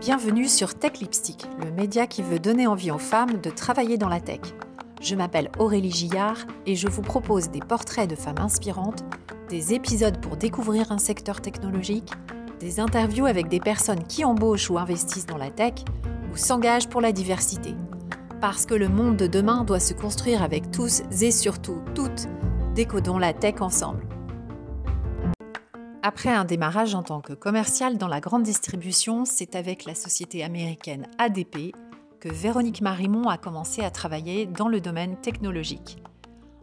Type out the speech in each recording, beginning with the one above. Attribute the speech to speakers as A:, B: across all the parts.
A: Bienvenue sur Tech Lipstick, le média qui veut donner envie aux femmes de travailler dans la tech. Je m'appelle Aurélie Gillard et je vous propose des portraits de femmes inspirantes, des épisodes pour découvrir un secteur technologique, des interviews avec des personnes qui embauchent ou investissent dans la tech ou s'engagent pour la diversité. Parce que le monde de demain doit se construire avec tous et surtout toutes. Décodons la tech ensemble. Après un démarrage en tant que commercial dans la grande distribution, c'est avec la société américaine ADP que Véronique Marimont a commencé à travailler dans le domaine technologique.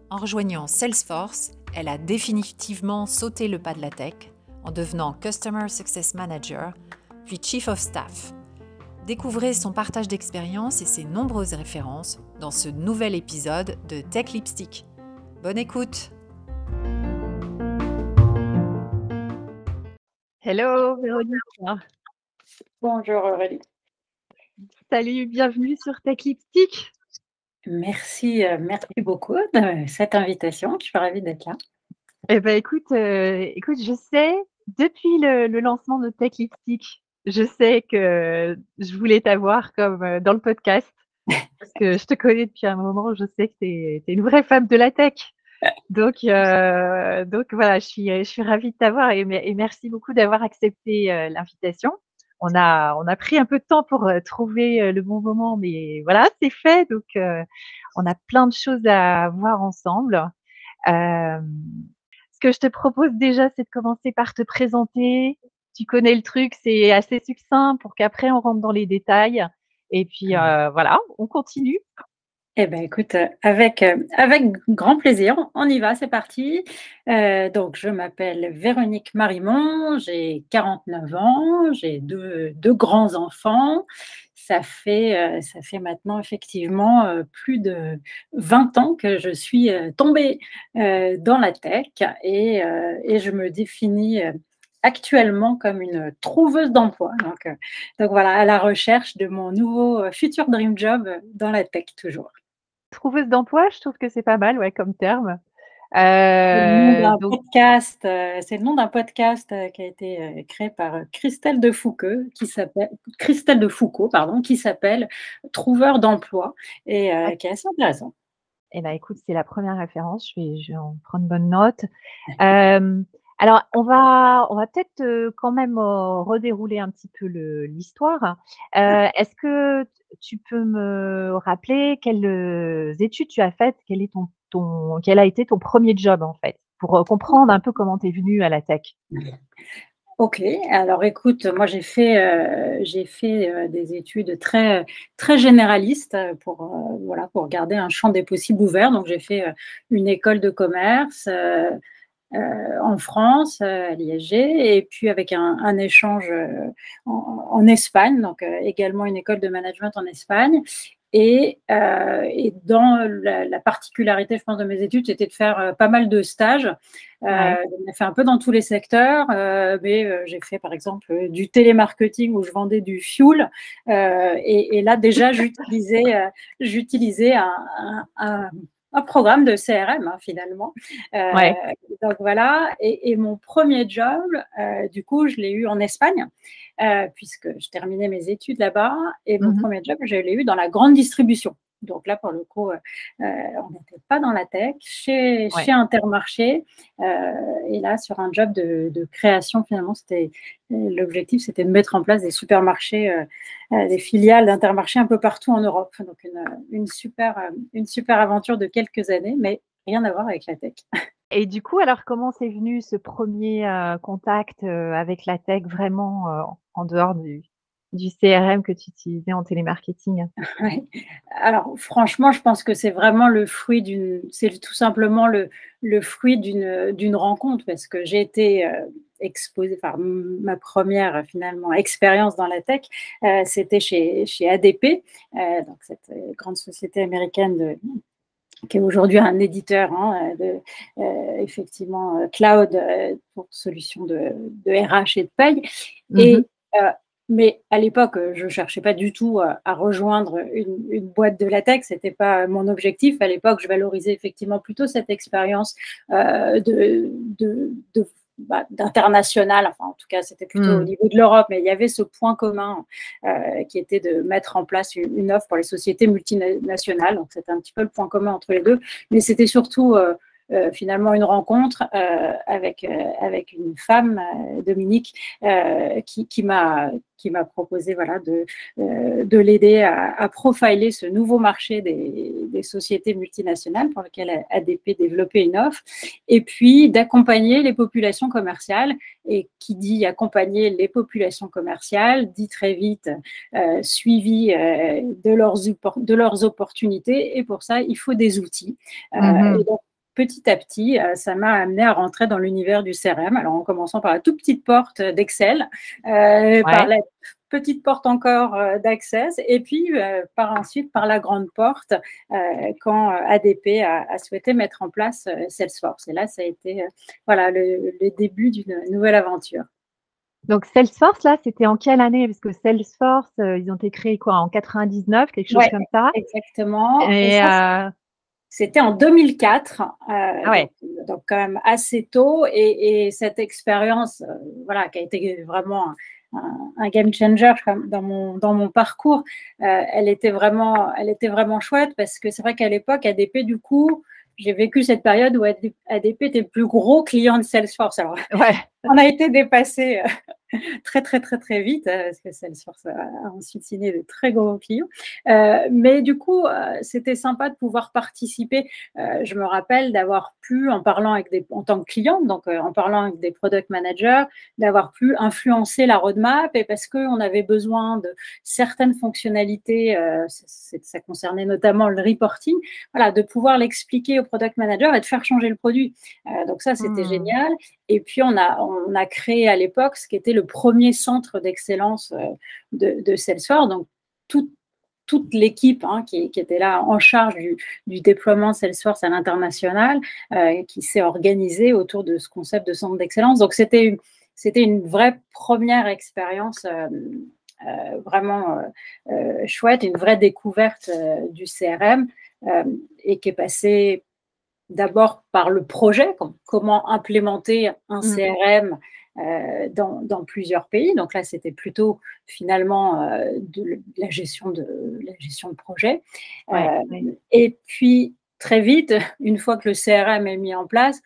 A: En rejoignant Salesforce, elle a définitivement sauté le pas de la tech en devenant Customer Success Manager, puis Chief of Staff. Découvrez son partage d'expériences et ses nombreuses références dans ce nouvel épisode de Tech Lipstick. Bonne écoute
B: Hello Véronique.
C: Bonjour Aurélie.
B: Salut, bienvenue sur Tech Lipstick.
C: Merci, euh, merci beaucoup de cette invitation. Je suis ravie d'être là.
B: Eh ben, écoute, euh, écoute, je sais, depuis le, lancement de Tech Lipstick, je sais que je voulais t'avoir comme euh, dans le podcast. Parce que je te connais depuis un moment, je sais que tu es, une vraie femme de la tech. Donc, euh, donc voilà, je suis, je suis ravie de t'avoir et, merci beaucoup d'avoir accepté euh, l'invitation. On a, on a pris un peu de temps pour euh, trouver le bon moment, mais voilà, c'est fait. Donc, on a plein de choses à voir ensemble. ce que je te propose déjà, c'est de commencer par te présenter. Tu connais le truc, c'est assez succinct pour qu'après on rentre dans les détails. Et puis voilà, on continue.
C: Eh bien, écoute, euh, avec, euh, avec grand plaisir, on y va, c'est parti. Euh, donc, je m'appelle Véronique Marimont, j'ai 49 ans, j'ai deux, deux grands-enfants. Ça fait, ça fait maintenant effectivement plus de 20 ans que je suis tombée dans la tech et, et je me définis actuellement comme une trouveuse d'emploi. Donc, donc voilà, à la recherche de mon nouveau futur dream job dans la tech toujours.
B: Trouveuse d'emploi, je trouve que c'est pas mal, ouais, comme terme.
C: c'est le nom d'un podcast, euh, c'est le nom d'un podcast euh, qui a été euh, créé par Christelle de Foucault, qui s'appelle Christelle de Foucault, pardon, qui s'appelle Trouveur d'emploi et qui est assez intéressant.
B: Eh ben, écoute, c'est la première référence. Je vais, je vais en prendre bonne note. Alors, on va, on va peut-être euh, quand même euh, redérouler un petit peu l'histoire. Euh, est-ce que tu peux me rappeler quelles études tu as faites? Quel, est ton, ton, quel a été ton premier job, en fait, pour comprendre un peu comment tu es venu à la tech.
C: Ok, alors écoute, moi j'ai fait, j'ai fait des études très, très généralistes pour, voilà, pour garder un champ des possibles ouvert. Donc j'ai fait une école de commerce, euh, en France, euh, à l'ISG, et puis avec un, échange euh, en, Espagne, donc également une école de management en Espagne. Et, et dans la, particularité, je pense, de mes études, c'était de faire pas mal de stages. Ouais. J'ai fait un peu dans tous les secteurs, mais j'ai fait par exemple du télémarketing où je vendais du fuel. Et, et, là, déjà, j'utilisais, j'utilisais un, un un programme de CRM hein, finalement. Euh, donc voilà, et, mon premier job, euh, du coup, je l'ai eu en Espagne, euh, puisque je terminais mes études là-bas, et mon mmh premier job, je l'ai eu dans la grande distribution. Donc là, pour le coup, euh, euh, on n'était pas dans la tech, chez, chez Intermarché. Euh, et là, sur un job de, création, finalement, c'était l'objectif, c'était de mettre en place des supermarchés, des filiales d'Intermarché un peu partout en Europe. Donc une, une, super, une super aventure de quelques années, mais rien à voir avec la tech.
B: Et du coup, alors comment c'est venu ce premier contact avec la tech vraiment en dehors du, du CRM que tu utilisais en télémarketing
C: Alors franchement, je pense que c'est vraiment le fruit d'une, c'est tout simplement le, le fruit d'une, d'une rencontre parce que j'ai été euh, exposée, par ma première finalement expérience dans la tech, euh, c'était chez, chez ADP, euh, donc cette grande société américaine de, qui est aujourd'hui un éditeur hein, de, effectivement cloud pour solutions de, de, RH et de paye. Et mm-hmm. Mais à l'époque, je ne cherchais pas du tout à, rejoindre une, boîte de latex. Ce n'était pas mon objectif. À l'époque, je valorisais effectivement plutôt cette expérience euh, de, de, bah, d'international, enfin en tout cas c'était plutôt au hmm. niveau de l'Europe, mais il y avait ce point commun euh, qui était de mettre en place une, offre pour les sociétés multinationales, donc c'était un petit peu le point commun entre les deux, mais c'était surtout euh, euh, finalement une rencontre euh, avec, euh, avec une femme, Dominique, qui, qui m'a qui m'a proposé voilà, de, de l'aider à, à, profiler ce nouveau marché des, des, sociétés multinationales pour lequel ADP développait une offre, et puis d'accompagner les populations commerciales. Et qui dit accompagner les populations commerciales, dit très vite euh, suivi de, leurs, de leurs opportunités, et pour ça, il faut des outils. Mm-hmm. et donc, petit à petit, euh, ça m'a amené à rentrer dans l'univers du CRM. Alors, en commençant par la toute petite porte d'Excel, euh, par la petite porte encore euh, d'Access, et puis par ensuite par la grande porte quand ADP a, souhaité mettre en place Salesforce. Et là, ça a été voilà le, début d'une nouvelle aventure.
B: Donc Salesforce, là, c'était en quelle année? Parce que Salesforce, ils ont été créés quoi en 99, quelque chose comme ça.
C: Exactement. Et, c'était en 2004, euh,
B: ah
C: donc, quand même assez tôt, et, cette expérience, euh, voilà, qui a été vraiment un, game changer dans mon dans mon parcours, euh, elle était vraiment, elle était vraiment chouette parce que c'est vrai qu'à l'époque, ADP du coup, j'ai vécu cette période où ADP était le plus gros client de Salesforce. Alors,
B: ouais.
C: on a été dépassé très, très, très, très vite, euh, parce que Salesforce a ensuite signé de très gros clients. Euh, mais du coup, euh, c'était sympa de pouvoir participer. je me rappelle d'avoir pu, en parlant avec des, en tant que client, donc en parlant avec des product managers, d'avoir pu influencer la roadmap et parce qu'on avait besoin de certaines fonctionnalités, ça concernait notamment le reporting, voilà, de pouvoir l'expliquer au product manager et de faire changer le produit. donc ça, c'était hmm. génial. Et puis, on a, on a créé à l'époque ce qui était le premier centre d'excellence euh, de, Salesforce. Donc, toute l'équipe hein, qui, était là en charge du, déploiement Salesforce à l'international, euh, qui s'est organisée autour de ce concept de centre d'excellence. Donc, c'était une, c'était une vraie première expérience euh, vraiment chouette, une vraie découverte du CRM et qui est passée d'abord par le projet, comment implémenter un. CRM euh, dans, plusieurs pays. Donc là, c'était plutôt finalement euh, de, la gestion de la gestion de projet. Euh, et puis très vite, une fois que le CRM est mis en place,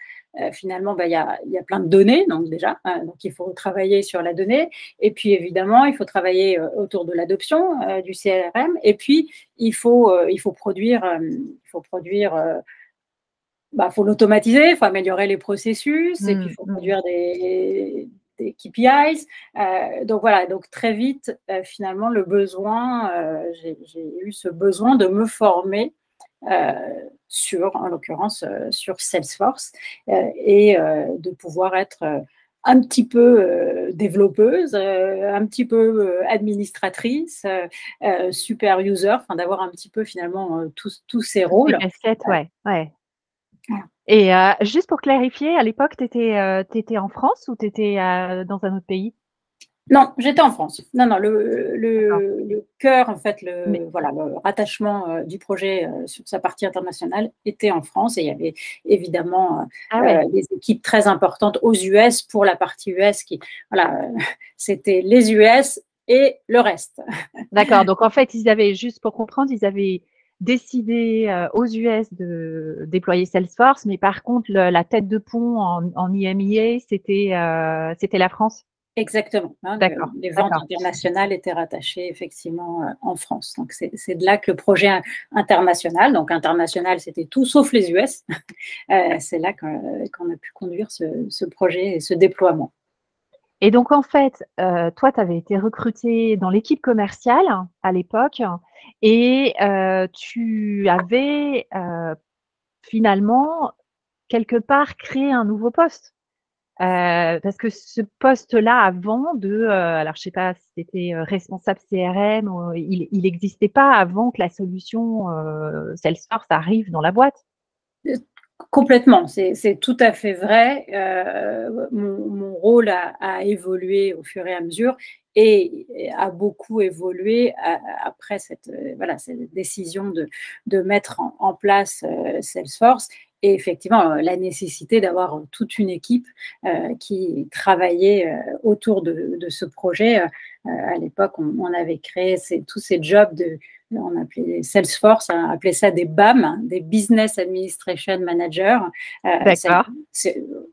C: finalement, bah, il y, a, y, a, plein de données, donc déjà, hein, donc il faut travailler sur la donnée. Et puis évidemment, il faut travailler autour de l'adoption du CRM. Et puis il faut il faut produire il faut produire bah, faut l'automatiser, il faut améliorer les processus, et puis il faut mmh, mmh. produire des, des KPIs. Euh, donc voilà, donc très vite, euh, finalement, le besoin, euh, j'ai eu ce besoin de me former sur, en l'occurrence, sur Salesforce, et de pouvoir être un petit peu développeuse, un petit peu administratrice, super user, enfin d'avoir un petit peu finalement tous, tous ces rôles.
B: ouais, ouais. Et euh, juste pour clarifier, à l'époque, tu étais, euh, en France ou tu étais euh, dans un autre pays?
C: Non, j'étais en France. Non, non, le, le, cœur, en fait, le, voilà, le rattachement du projet sur sa partie internationale était en France et il y avait évidemment ah des équipes très importantes aux US pour la partie US qui, voilà, c'était les US et le reste.
B: D'accord, donc en fait, ils avaient, juste pour comprendre, ils avaient décidé euh, aux US de déployer Salesforce, mais par contre, la tête de pont en, en IMIA, c'était euh, c'était la France.
C: Exactement. Hein, D'accord. Les ventes internationales étaient rattachées effectivement euh, en France. Donc c'est de là que le projet international, donc international, c'était tout sauf les US. c'est là qu'on a pu conduire ce, ce projet et ce déploiement.
B: Et donc, en fait, euh, toi, tu avais été recruté dans l'équipe commerciale à l'époque et euh, tu avais euh, finalement quelque part créé un nouveau poste. parce que ce poste-là, avant de, alors je sais pas si c'était responsable CRM, il n'existait pas avant que la solution Salesforce arrive dans la boîte.
C: Complètement, c'est tout à fait vrai. Euh, mon, rôle a, évolué au fur et à mesure et a beaucoup évolué après cette, euh, cette décision de, de mettre en, place euh, Salesforce et effectivement la nécessité d'avoir toute une équipe qui travaillait autour de, de ce projet. à l'époque, on, on, avait créé tous ces jobs de on appelait Salesforce, on appelait ça des BAM, des Business Administration Managers.
B: Euh, D'accord.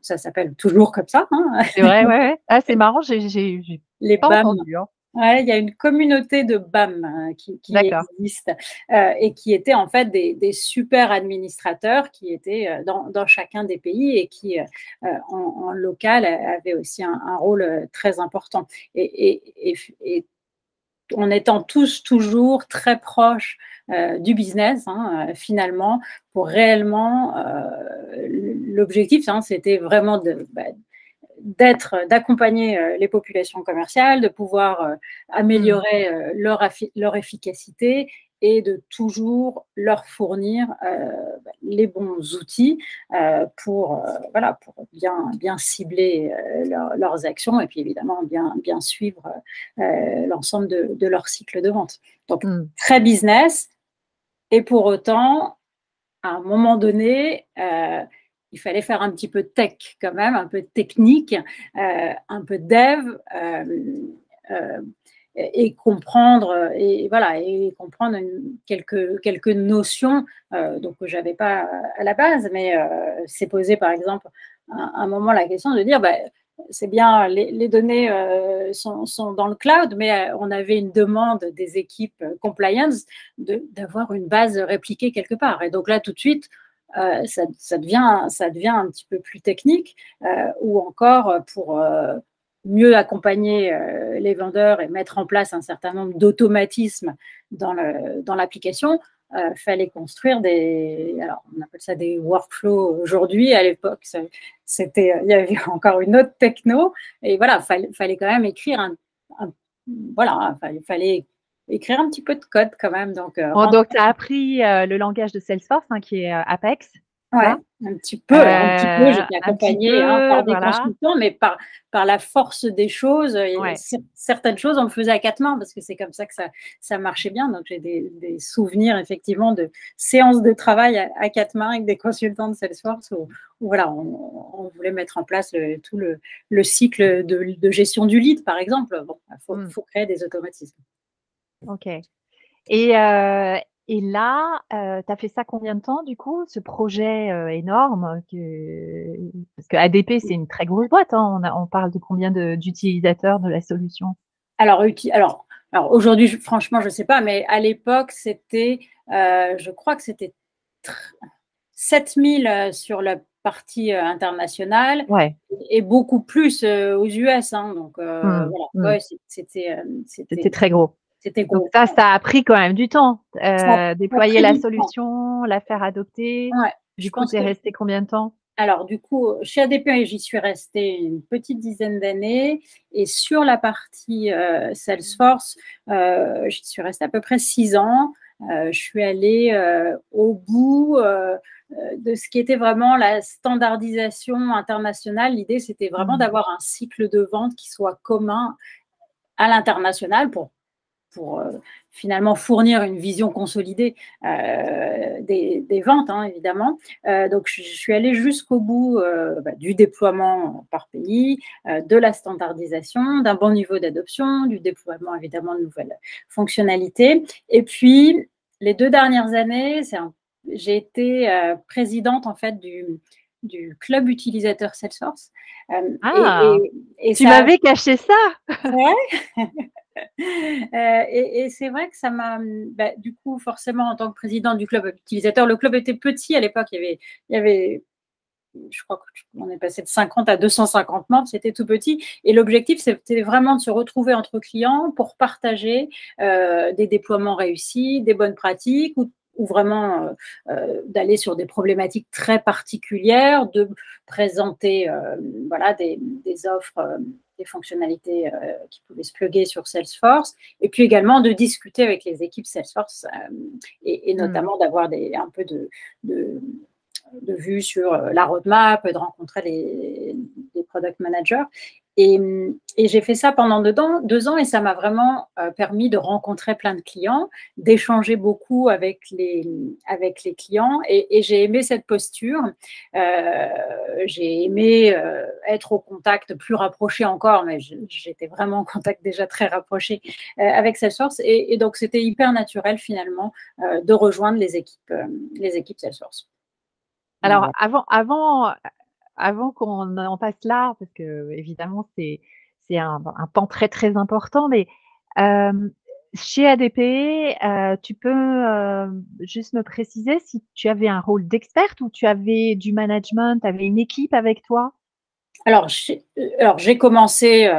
C: Ça, s'appelle toujours comme ça.
B: Hein. C'est vrai, ouais. Ah, c'est marrant, j'ai
C: les BAM. Hein. Ouais, il y a une communauté de BAM hein, qui, existe euh, et qui étaient en fait des, super administrateurs qui étaient euh, dans, chacun des pays et qui, en, local, avaient aussi un, rôle très important. Et, et, et en étant tous toujours très proches euh, du business, hein, euh, finalement, pour réellement, euh, l'objectif, hein, c'était vraiment de, bah, d'être, d'accompagner les populations commerciales, de pouvoir améliorer leur, leur efficacité et de toujours leur fournir euh, les bons outils euh, pour, euh, voilà, pour bien, bien cibler leurs actions et puis évidemment bien, bien suivre l'ensemble de, de, leur cycle de vente. Donc, hmm. très business. Et pour autant, à un moment donné, il fallait faire un petit peu tech quand même, un peu technique, un peu de dev et comprendre et voilà et comprendre quelques quelques notions euh, donc que j'avais pas à la base. Mais euh, c'est posé par exemple à un moment la question de dire bah, c'est bien les, données euh, sont, dans le cloud mais on avait une demande des équipes compliance d'avoir une base répliquée quelque part. Et donc là tout de suite ça, ça, devient, un petit peu plus technique, ou encore pour, mieux accompagner euh, les vendeurs et mettre en place un certain nombre d'automatismes dans l'application, il euh, fallait construire des, alors on appelle ça des workflows aujourd'hui. À l'époque, c'était, il y avait encore une autre techno, et voilà, fallait, fallait quand même écrire un, voilà, il fallait écrire un petit peu de code quand même. Donc,
B: euh, donc tu as appris le langage de Salesforce, hein, qui est Apex.
C: Ouais, un petit peu, un petit peu. J'étais accompagnée hein, par des consultants, mais par, par la force des choses, certaines choses, on le faisait à quatre mains parce que c'est comme ça que ça, ça marchait bien. Donc, j'ai des, des, souvenirs effectivement de séances de travail à, quatre mains avec des consultants de Salesforce où, voilà, on, voulait mettre en place tout le, le cycle de, de, gestion du lead, par exemple. Bon, il faut, mmh. faut, créer des automatismes.
B: Ok. Et, euh, et là, euh, tu as fait ça combien de temps du coup, ce projet euh, énorme que... Parce que ADP, c'est une très grosse boîte. Hein. On, on, parle de combien d'utilisateurs de, la solution?
C: Alors, alors, alors aujourd'hui, franchement, je ne sais pas, mais à l'époque, c'était, euh, je crois que c'était 7000 sur la partie internationale
B: ouais.
C: et beaucoup plus aux US. Hein. donc, mmh, voilà, mmh.
B: c'était très gros. Donc ça, ça a pris quand même du temps. Euh, déployer la solution, la faire adopter. du coup, tu es resté combien de temps?
C: Alors, du coup, chez ADP, j'y suis restée une petite dizaine d'années. Et sur la partie euh, Salesforce, euh, j'y suis restée à peu près six ans. je suis allée au bout de ce qui était vraiment la standardisation internationale. L'idée, c'était vraiment mmh. d'avoir un cycle de vente qui soit commun à l'international pour pour euh, finalement fournir une vision consolidée euh, des, ventes, hein, évidemment. Euh, donc, je, suis allée jusqu'au bout bah, du déploiement par pays, de la standardisation, d'un bon niveau d'adoption, du déploiement, évidemment, de nouvelles fonctionnalités. Et puis, les deux dernières années, j'ai été présidente, en fait, du, du club utilisateur Salesforce.
B: ah, et, tu m'avais caché ça.
C: Ouais. Euh, et, c'est vrai que ça m'a, bah, du coup, forcément, en tant que président du club utilisateur, le club était petit à l'époque. Il y avait, je crois qu'on est passé de 50 à 250 membres, c'était tout petit. Et l'objectif, c'était vraiment de se retrouver entre clients pour partager euh, des déploiements réussis, des bonnes pratiques ou, vraiment euh, d'aller sur des problématiques très particulières, de présenter voilà, des offres des fonctionnalités euh, qui pouvaient se plugger sur Salesforce, et puis également de discuter avec les équipes Salesforce, euh, et, hmm. notamment d'avoir un peu de, de vue sur la roadmap, de rencontrer les, les product managers. Et, j'ai fait ça pendant deux ans, deux ans et ça m'a vraiment euh, permis de rencontrer plein de clients, d'échanger beaucoup avec les, avec les clients et, j'ai aimé cette posture. Euh, j'ai aimé euh, être au contact plus rapproché encore, mais j'étais vraiment en contact déjà très rapproché avec Salesforce et, et donc c'était hyper naturel finalement de rejoindre les équipes, les équipes Salesforce.
B: Alors, avant, avant, avant qu'on en passe là, parce que évidemment c'est un, un, pan très très important, mais euh, chez ADP, euh, tu peux euh, juste me préciser si tu avais un rôle d'experte ou tu avais du management, tu avais une équipe avec toi?
C: Alors, alors j'ai commencé,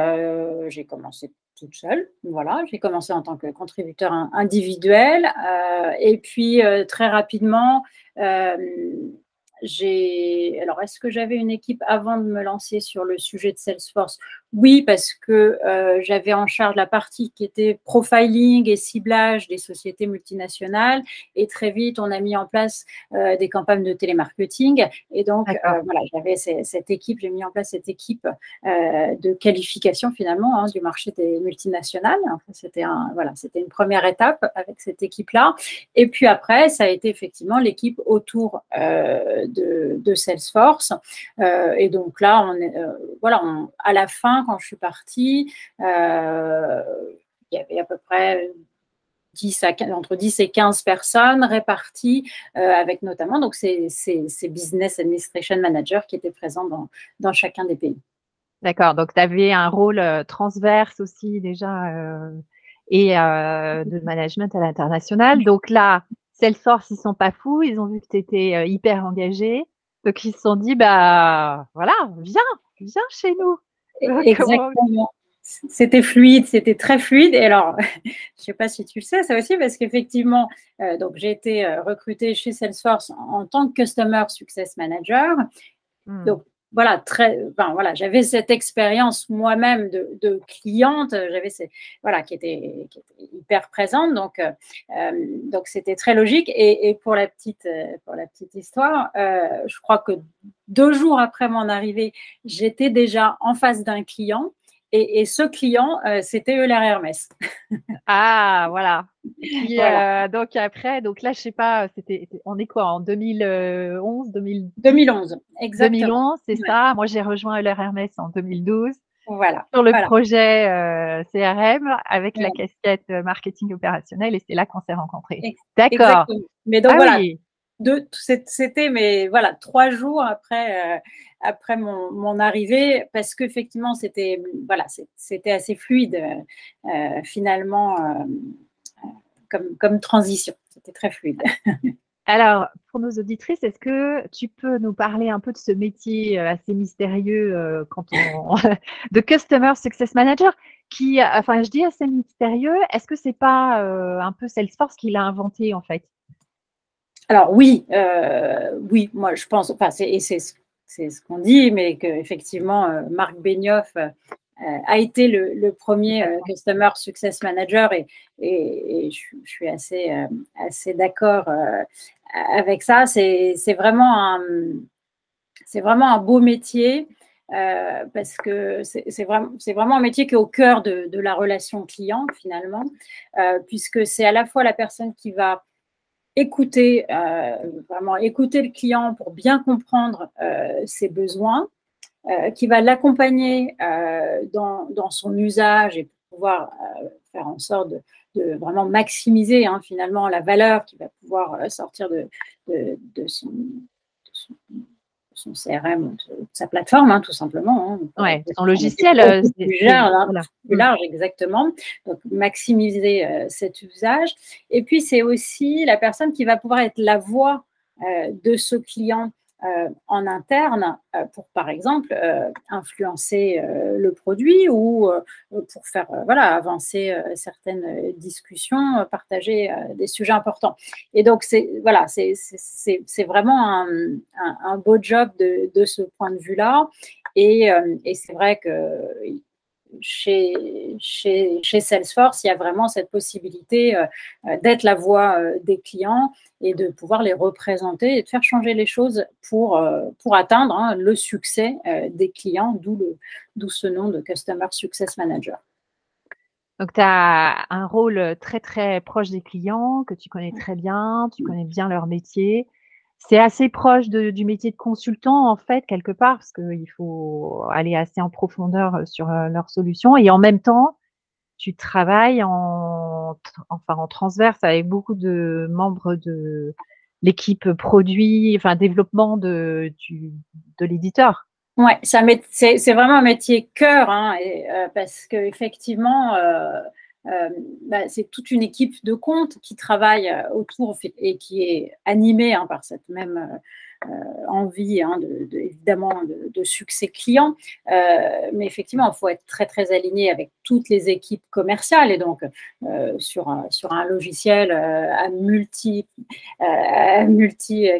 C: j'ai commencé toute seule, voilà, j'ai commencé en tant que contributeur individuel et puis très rapidement j'ai. Alors, est-ce que j'avais une équipe avant de me lancer sur le sujet de Salesforce? Oui, parce que euh, j'avais en charge la partie qui était profiling et ciblage des sociétés multinationales. Et très vite, on a mis en place euh, des campagnes de télémarketing. Et donc, euh, voilà, j'avais cette équipe, j'ai mis en place cette équipe de qualification finalement hein, du marché des multinationales. c'était un, voilà, c'était une première étape avec cette équipe-là. Et puis après, ça a été effectivement l'équipe autour de, Salesforce. Euh, et donc là, on euh, voilà, à la fin, quand je suis partie, euh, il y avait à peu près 10 à, entre 10 et 15 personnes réparties avec notamment donc ces, business administration managers qui étaient présents dans, dans chacun des pays.
B: D'accord, donc tu avais un rôle transverse aussi déjà et de management à l'international. Donc là, Salesforce, ils sont pas fous, ils ont vu que tu étais euh, hyper engagé. Donc ils se sont dit, bah voilà, viens, viens chez nous.
C: Exactement. C'était fluide, c'était très fluide. Et alors, je ne sais pas si tu le sais, ça aussi, parce qu'effectivement, euh, donc j'ai été euh, recrutée chez Salesforce en, tant que Customer Success Manager. Hmm. Donc, voilà, très, enfin, voilà, j'avais cette expérience moi-même de, de, cliente, j'avais voilà, qui était, hyper présente, donc, euh, euh, donc c'était très logique. Et, pour la petite, euh, pour la petite histoire, je crois que deux jours après mon arrivée, j'étais déjà en face d'un client et, ce client, euh, c'était Euler Hermès.
B: ah, voilà. Euh, donc après, donc là, je sais pas, c'était, on est quoi en 2011,
C: 2011, exactement.
B: 2011, c'est ça. Moi, j'ai rejoint Euler Hermès en 2012. Voilà. Sur le projet euh, CRM avec la casquette marketing opérationnel et c'est là qu'on s'est rencontrés. D'accord.
C: Mais donc ah voilà, c'était mais voilà trois jours après euh, après mon, arrivée parce qu'effectivement c'était voilà c'était assez fluide euh, finalement euh, comme comme transition c'était très fluide.
B: Alors, pour nos auditrices, est-ce que tu peux nous parler un peu de ce métier assez mystérieux de Customer Success Manager qui, enfin, je dis assez mystérieux, est-ce que c'est pas un peu Salesforce qui l'a inventé en fait?
C: Alors oui, euh, oui, moi je pense, enfin c'est ce qu'on dit, mais qu'effectivement euh, Marc Benioff euh, a été le, premier Customer Success Manager et, et, je, suis assez, assez d'accord avec ça. C'est vraiment, un, vraiment un beau métier. parce que c'est vraiment, vraiment un métier qui est au cœur de, de la relation client finalement, puisque c'est à la fois la personne qui va écouter, euh, vraiment écouter le client pour bien comprendre euh, ses besoins, euh, qui va l'accompagner dans, dans, son usage et pouvoir faire en sorte de, vraiment maximiser hein, finalement la valeur qui va pouvoir sortir de, de, de son, son son CRM, sa plateforme, hein, tout simplement.
B: Hein. Oui, son logiciel. Euh,
C: plus, large, hein, plus large, exactement. Donc, maximiser euh, cet usage. Et puis, c'est aussi la personne qui va pouvoir être la voix euh, de ce client euh, en interne euh, pour, par exemple, euh, influencer le produit ou pour faire voilà, avancer certaines discussions, partager des sujets importants. Et donc, c'est voilà, c'est vraiment un, un, beau job de, de ce point de vue-là. Et, et c'est vrai que chez, chez, chez, Salesforce, il y a vraiment cette possibilité d'être la voix des clients et de pouvoir les représenter et de faire changer les choses pour, pour atteindre hein, le succès des clients, d'où ce nom de Customer Success Manager.
B: Donc, tu as un rôle très, très proche des clients que tu connais très bien, tu connais bien leur métier. C'est assez proche du métier de consultant, en fait, quelque part, parce qu'il faut aller assez en profondeur euh, sur euh, leurs solutions. Et en même temps, tu travailles en, enfin, en transverse avec beaucoup de membres de l'équipe produit, enfin, développement de, de l'éditeur.
C: Ouais, c'est vraiment un métier cœur, hein, euh, parce qu'effectivement, euh, euh, bah, c'est toute une équipe de compte qui travaille autour et qui est animée hein, par cette même euh, envie, hein, de, évidemment, de, succès client. Euh, mais effectivement, il faut être très, très aligné avec toutes les équipes commerciales. Et donc, euh, sur, un, sur un logiciel à multi,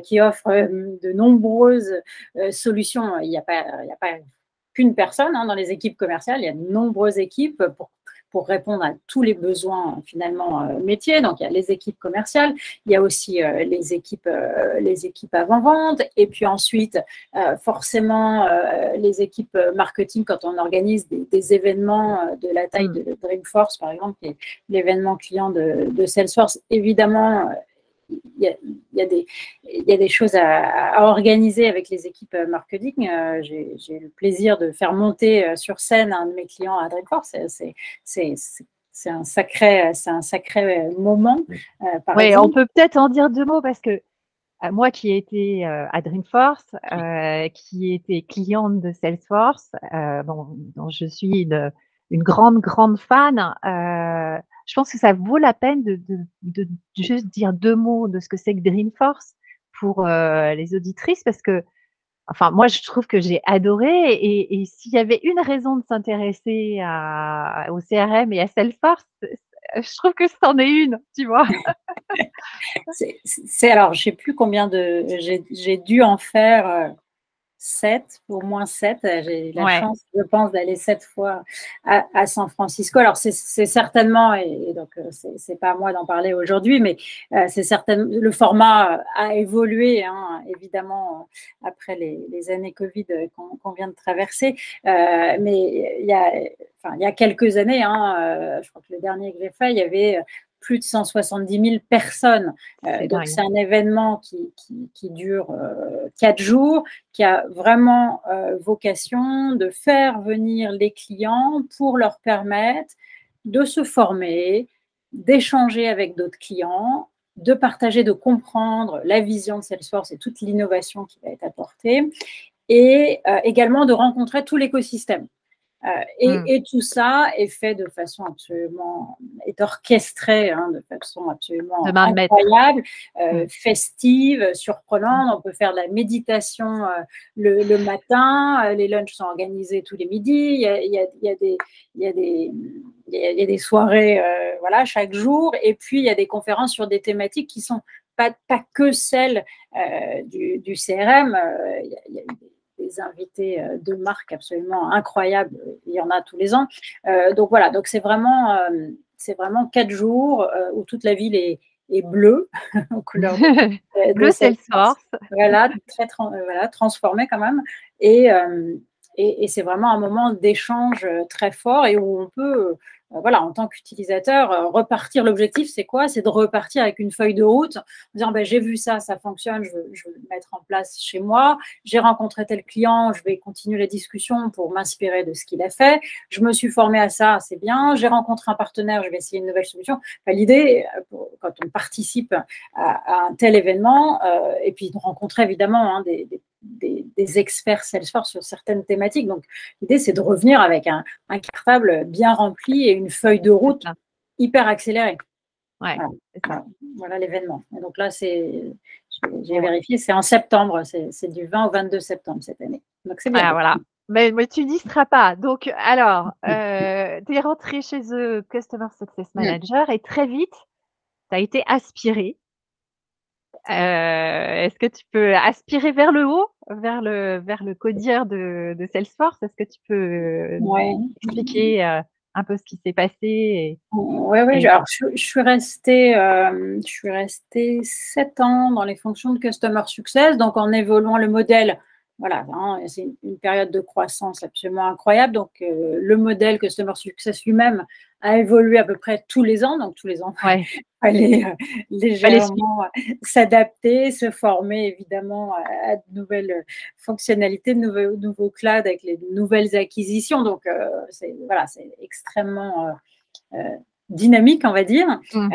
C: qui offre de nombreuses solutions, il n'y a pas, a pas qu'une personne hein, dans les équipes commerciales, il y a de nombreuses équipes pour pour répondre à tous les besoins finalement euh, métiers. Donc il y a les équipes commerciales, il y a aussi euh, les équipes euh, les équipes avant-vente et puis ensuite forcément les équipes marketing quand on organise des, événements de la taille mm. de Dreamforce par exemple, l'événement client de, de Salesforce. Évidemment, il y, a, des, il y a des choses à, organiser avec les équipes marketing. Euh, j'ai le plaisir de faire monter euh, sur scène un de mes clients à Dreamforce. C'est un sacré, c'est un sacré moment.
B: Euh, oui, on peut peut-être en dire deux mots parce que moi qui ai été à Dreamforce, qui était cliente de Salesforce, bon, dont je suis une, une grande, grande fan, je pense que ça vaut la peine de, juste dire deux mots de ce que c'est que Dreamforce pour euh, les auditrices parce que, enfin, moi, je trouve que j'ai adoré et, s'il y avait une raison de s'intéresser au CRM et à Salesforce, je trouve que c'en est une, tu vois.
C: c'est alors, je sais plus combien de, j'ai dû en faire euh, 7, au moins 7. J'ai la chance, je pense, d'aller sept fois à, San Francisco. Alors, c'est certainement, et, donc, euh, c'est pas à moi d'en parler aujourd'hui, mais euh, c'est certainement, le format a évolué, hein, évidemment, après les, années Covid qu'on vient de traverser. Euh, mais il y, a, enfin, il y a quelques années, hein, je crois que le dernier que j'ai fait, il y avait plus de 170 000 personnes. Euh, donc, c'est un événement qui, qui, dure euh, quatre jours, qui a vraiment euh, vocation de faire venir les clients pour leur permettre de se former, d'échanger avec d'autres clients, de partager, de comprendre la vision de Salesforce et toute l'innovation qui va être apportée, et également de rencontrer tout l'écosystème. Euh, hmm. et, tout ça est fait de façon absolument, est orchestré hein, de façon absolument incroyable, euh, hmm. festive, surprenante. On peut faire de la méditation euh, le, matin, les lunchs sont organisés tous les midis, il y a, il y a, il y a des, il y a des il y a, des soirées voilà, chaque jour, et puis il y a des conférences sur des thématiques qui sont pas, pas que celles du, du, CRM. il y a, il y a des invités euh, de marque absolument incroyables. Il y en a tous les ans. Euh, donc voilà, donc c'est vraiment, euh, c'est vraiment quatre jours où toute la ville est, bleue,
B: aux couleurs bleu Salesforce.
C: Voilà, très voilà, transformé quand même. Et, et, et c'est vraiment un moment d'échange très fort et où on peut voilà, en tant qu'utilisateur, euh, repartir, l'objectif, c'est quoi? C'est de repartir avec une feuille de route, en disant, ben, j'ai vu ça, ça fonctionne, je, je, vais le mettre en place chez moi, j'ai rencontré tel client, je vais continuer la discussion pour m'inspirer de ce qu'il a fait, je me suis formé à ça, c'est bien, j'ai rencontré un partenaire, je vais essayer une nouvelle solution. L'idée, euh, quand on participe à, un tel événement, et puis de rencontrer évidemment hein, des, des des, experts Salesforce sur certaines thématiques. Donc, l'idée, c'est de revenir avec un, cartable bien rempli et une feuille de route hyper accélérée. voilà, l'événement. donc là, c'est, j'ai vérifié, c'est en septembre, c'est, du 20 au 22 septembre cette année. Donc c'est bien.
B: Ah, voilà. Mais, tu n'y seras pas. Donc, alors, euh, tu es rentré chez eux Customer Success Manager et très vite, tu as été aspiré Est-ce que tu peux aspirer vers le haut, vers le, vers le codier de, de Salesforce? Est-ce que tu peux expliquer un peu ce qui s'est passé
C: Oui, oui. Alors, je, suis restée, je suis restée sept ans dans les fonctions de Customer Success, donc en évoluant le modèle voilà, hein, c'est une, période de croissance absolument incroyable. Donc, euh, le modèle Customer Success lui-même a évolué à peu près tous les ans. Donc, tous les ans, il fallait euh, légèrement s'adapter, se former évidemment à, de nouvelles fonctionnalités, de nouveaux, nouveaux clouds avec les nouvelles acquisitions. Donc, euh, c'est voilà, extrêmement dynamique, on va dire. Mmh.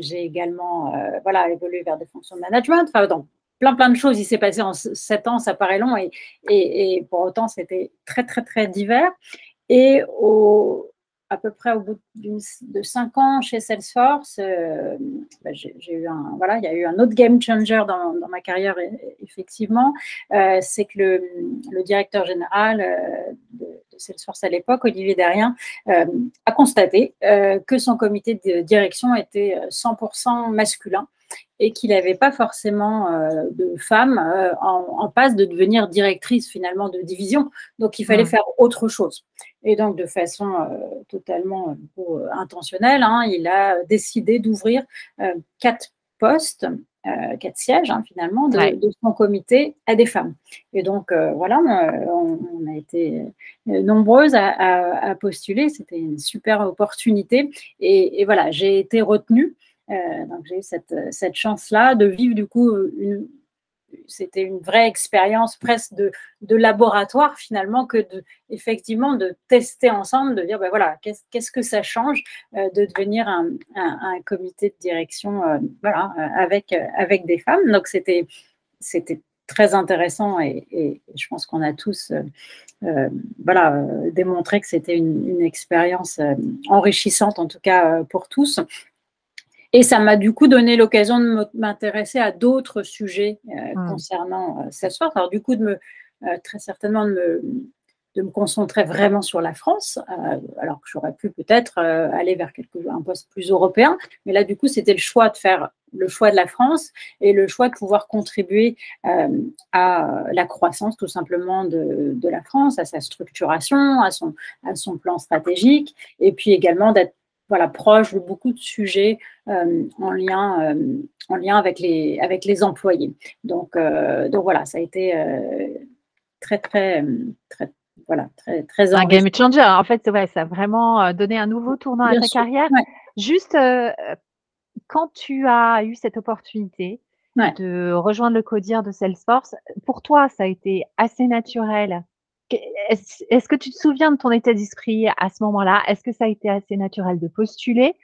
C: J'ai également voilà, évolué vers des fonctions de management. Enfin, donc, plein, plein de choses. Il s'est passé en sept ans, ça paraît long, et, pour autant, c'était très, très, très divers. Et à peu près au bout de cinq ans chez Salesforce, euh, bah, j'ai eu voilà, il y a eu un autre game changer dans, ma carrière, effectivement. Euh, c'est que le, directeur général euh, de, Salesforce à l'époque, Olivier Derrien, a constaté que son comité de direction était 100% masculin et qu'il n'avait pas forcément euh, de femme euh, en, passe de devenir directrice finalement de division. Donc il fallait mmh. faire autre chose. Et donc de façon euh, totalement intentionnelle, hein, il a décidé d'ouvrir quatre postes. quatre sièges hein, finalement de, son comité à des femmes. Et donc voilà, on, a été nombreuses à, postuler. C'était une super opportunité. Et, et voilà, j'ai été retenue euh, donc j'ai eu cette, cette chance-là de vivre du coup une, c'était une vraie expérience presque de, de, laboratoire finalement que de effectivement de tester ensemble, de dire ben voilà qu'est-ce que ça change euh, de devenir un, un, comité de direction euh, voilà avec des femmes. Donc c'était très intéressant et, je pense qu'on a tous euh, voilà démontré que c'était une, expérience enrichissante en tout cas pour tous et ça m'a du coup donné l'occasion de m'intéresser à d'autres sujets euh, mmh. concernant euh, Salesforce. Alors du coup, de me, euh, très certainement de me, de me, concentrer vraiment sur la France, alors que j'aurais pu peut-être aller vers quelque, un poste plus européen. Mais là, du coup, c'était le choix de faire le choix de la France et le choix de pouvoir contribuer à la croissance tout simplement de, de, la France, à sa structuration, à son, à son plan stratégique, et puis également d'être voilà, proche de beaucoup de sujets euh, en, lien, euh, en lien avec les, avec les employés. Donc, euh, donc voilà, ça a été très, très, très, voilà, très, très
B: un game changer. En fait, ouais, ça a vraiment donné un nouveau tournant à ta carrière. Juste quand tu as eu cette opportunité de rejoindre le codir de Salesforce, pour toi, ça a été assez naturel est-ce que tu te souviens de ton état d'esprit à ce moment-là? Est-ce que ça a été assez naturel de postuler?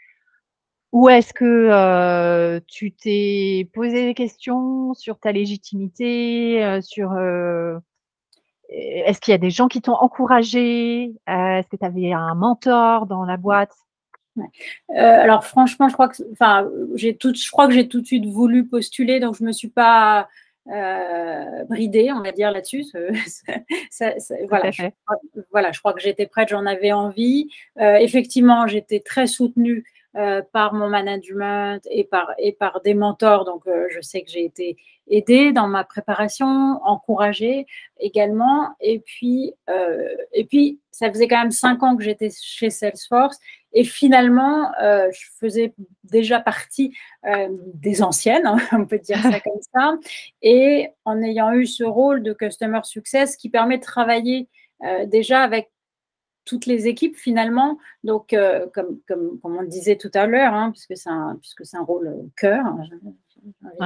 B: Ou est-ce que euh, tu t'es posé des questions sur ta légitimité, euh, sur euh, est-ce qu'il y a des gens qui t'ont encouragé? Est-ce que tu avais un mentor dans la boîte?
C: Alors franchement, je crois que, enfin, j'ai tout, je crois que j'ai tout de suite voulu postuler, donc je me suis pas, euh, bridée, on va dire là-dessus. voilà, je, voilà, je crois que j'étais prête, j'en avais envie. Euh, effectivement, j'étais très soutenue euh, par mon management et par, et par des mentors. Donc, euh, je sais que j'ai été aidée dans ma préparation, encouragée également. Et puis, euh, et puis ça faisait quand même cinq ans que j'étais chez Salesforce. Et finalement, je faisais déjà partie des anciennes, hein, on peut dire ça comme ça. Et en ayant eu ce rôle de Customer Success qui permet de travailler déjà avec toutes les équipes finalement. Donc, euh, comme, comme, comme, on le disait tout à l'heure, hein, puisque c'est un, puisque c'est un rôle euh, cœur, hein,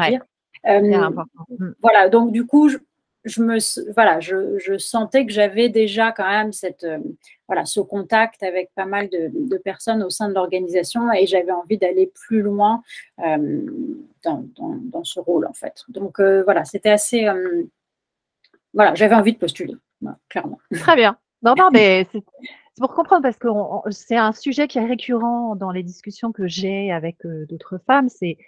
C: dire. Euh, mm. voilà, donc du coup, je, je me, voilà, je, je, sentais que j'avais déjà quand même cette, voilà, ce contact avec pas mal de, de personnes au sein de l'organisation et j'avais envie d'aller plus loin dans, dans, dans, ce rôle en fait. Donc voilà, c'était assez, voilà, j'avais envie de postuler, clairement.
B: Très bien. Non, non, mais c'est pour comprendre parce que c'est un sujet qui est récurrent dans les discussions que j'ai avec euh, d'autres femmes, c'est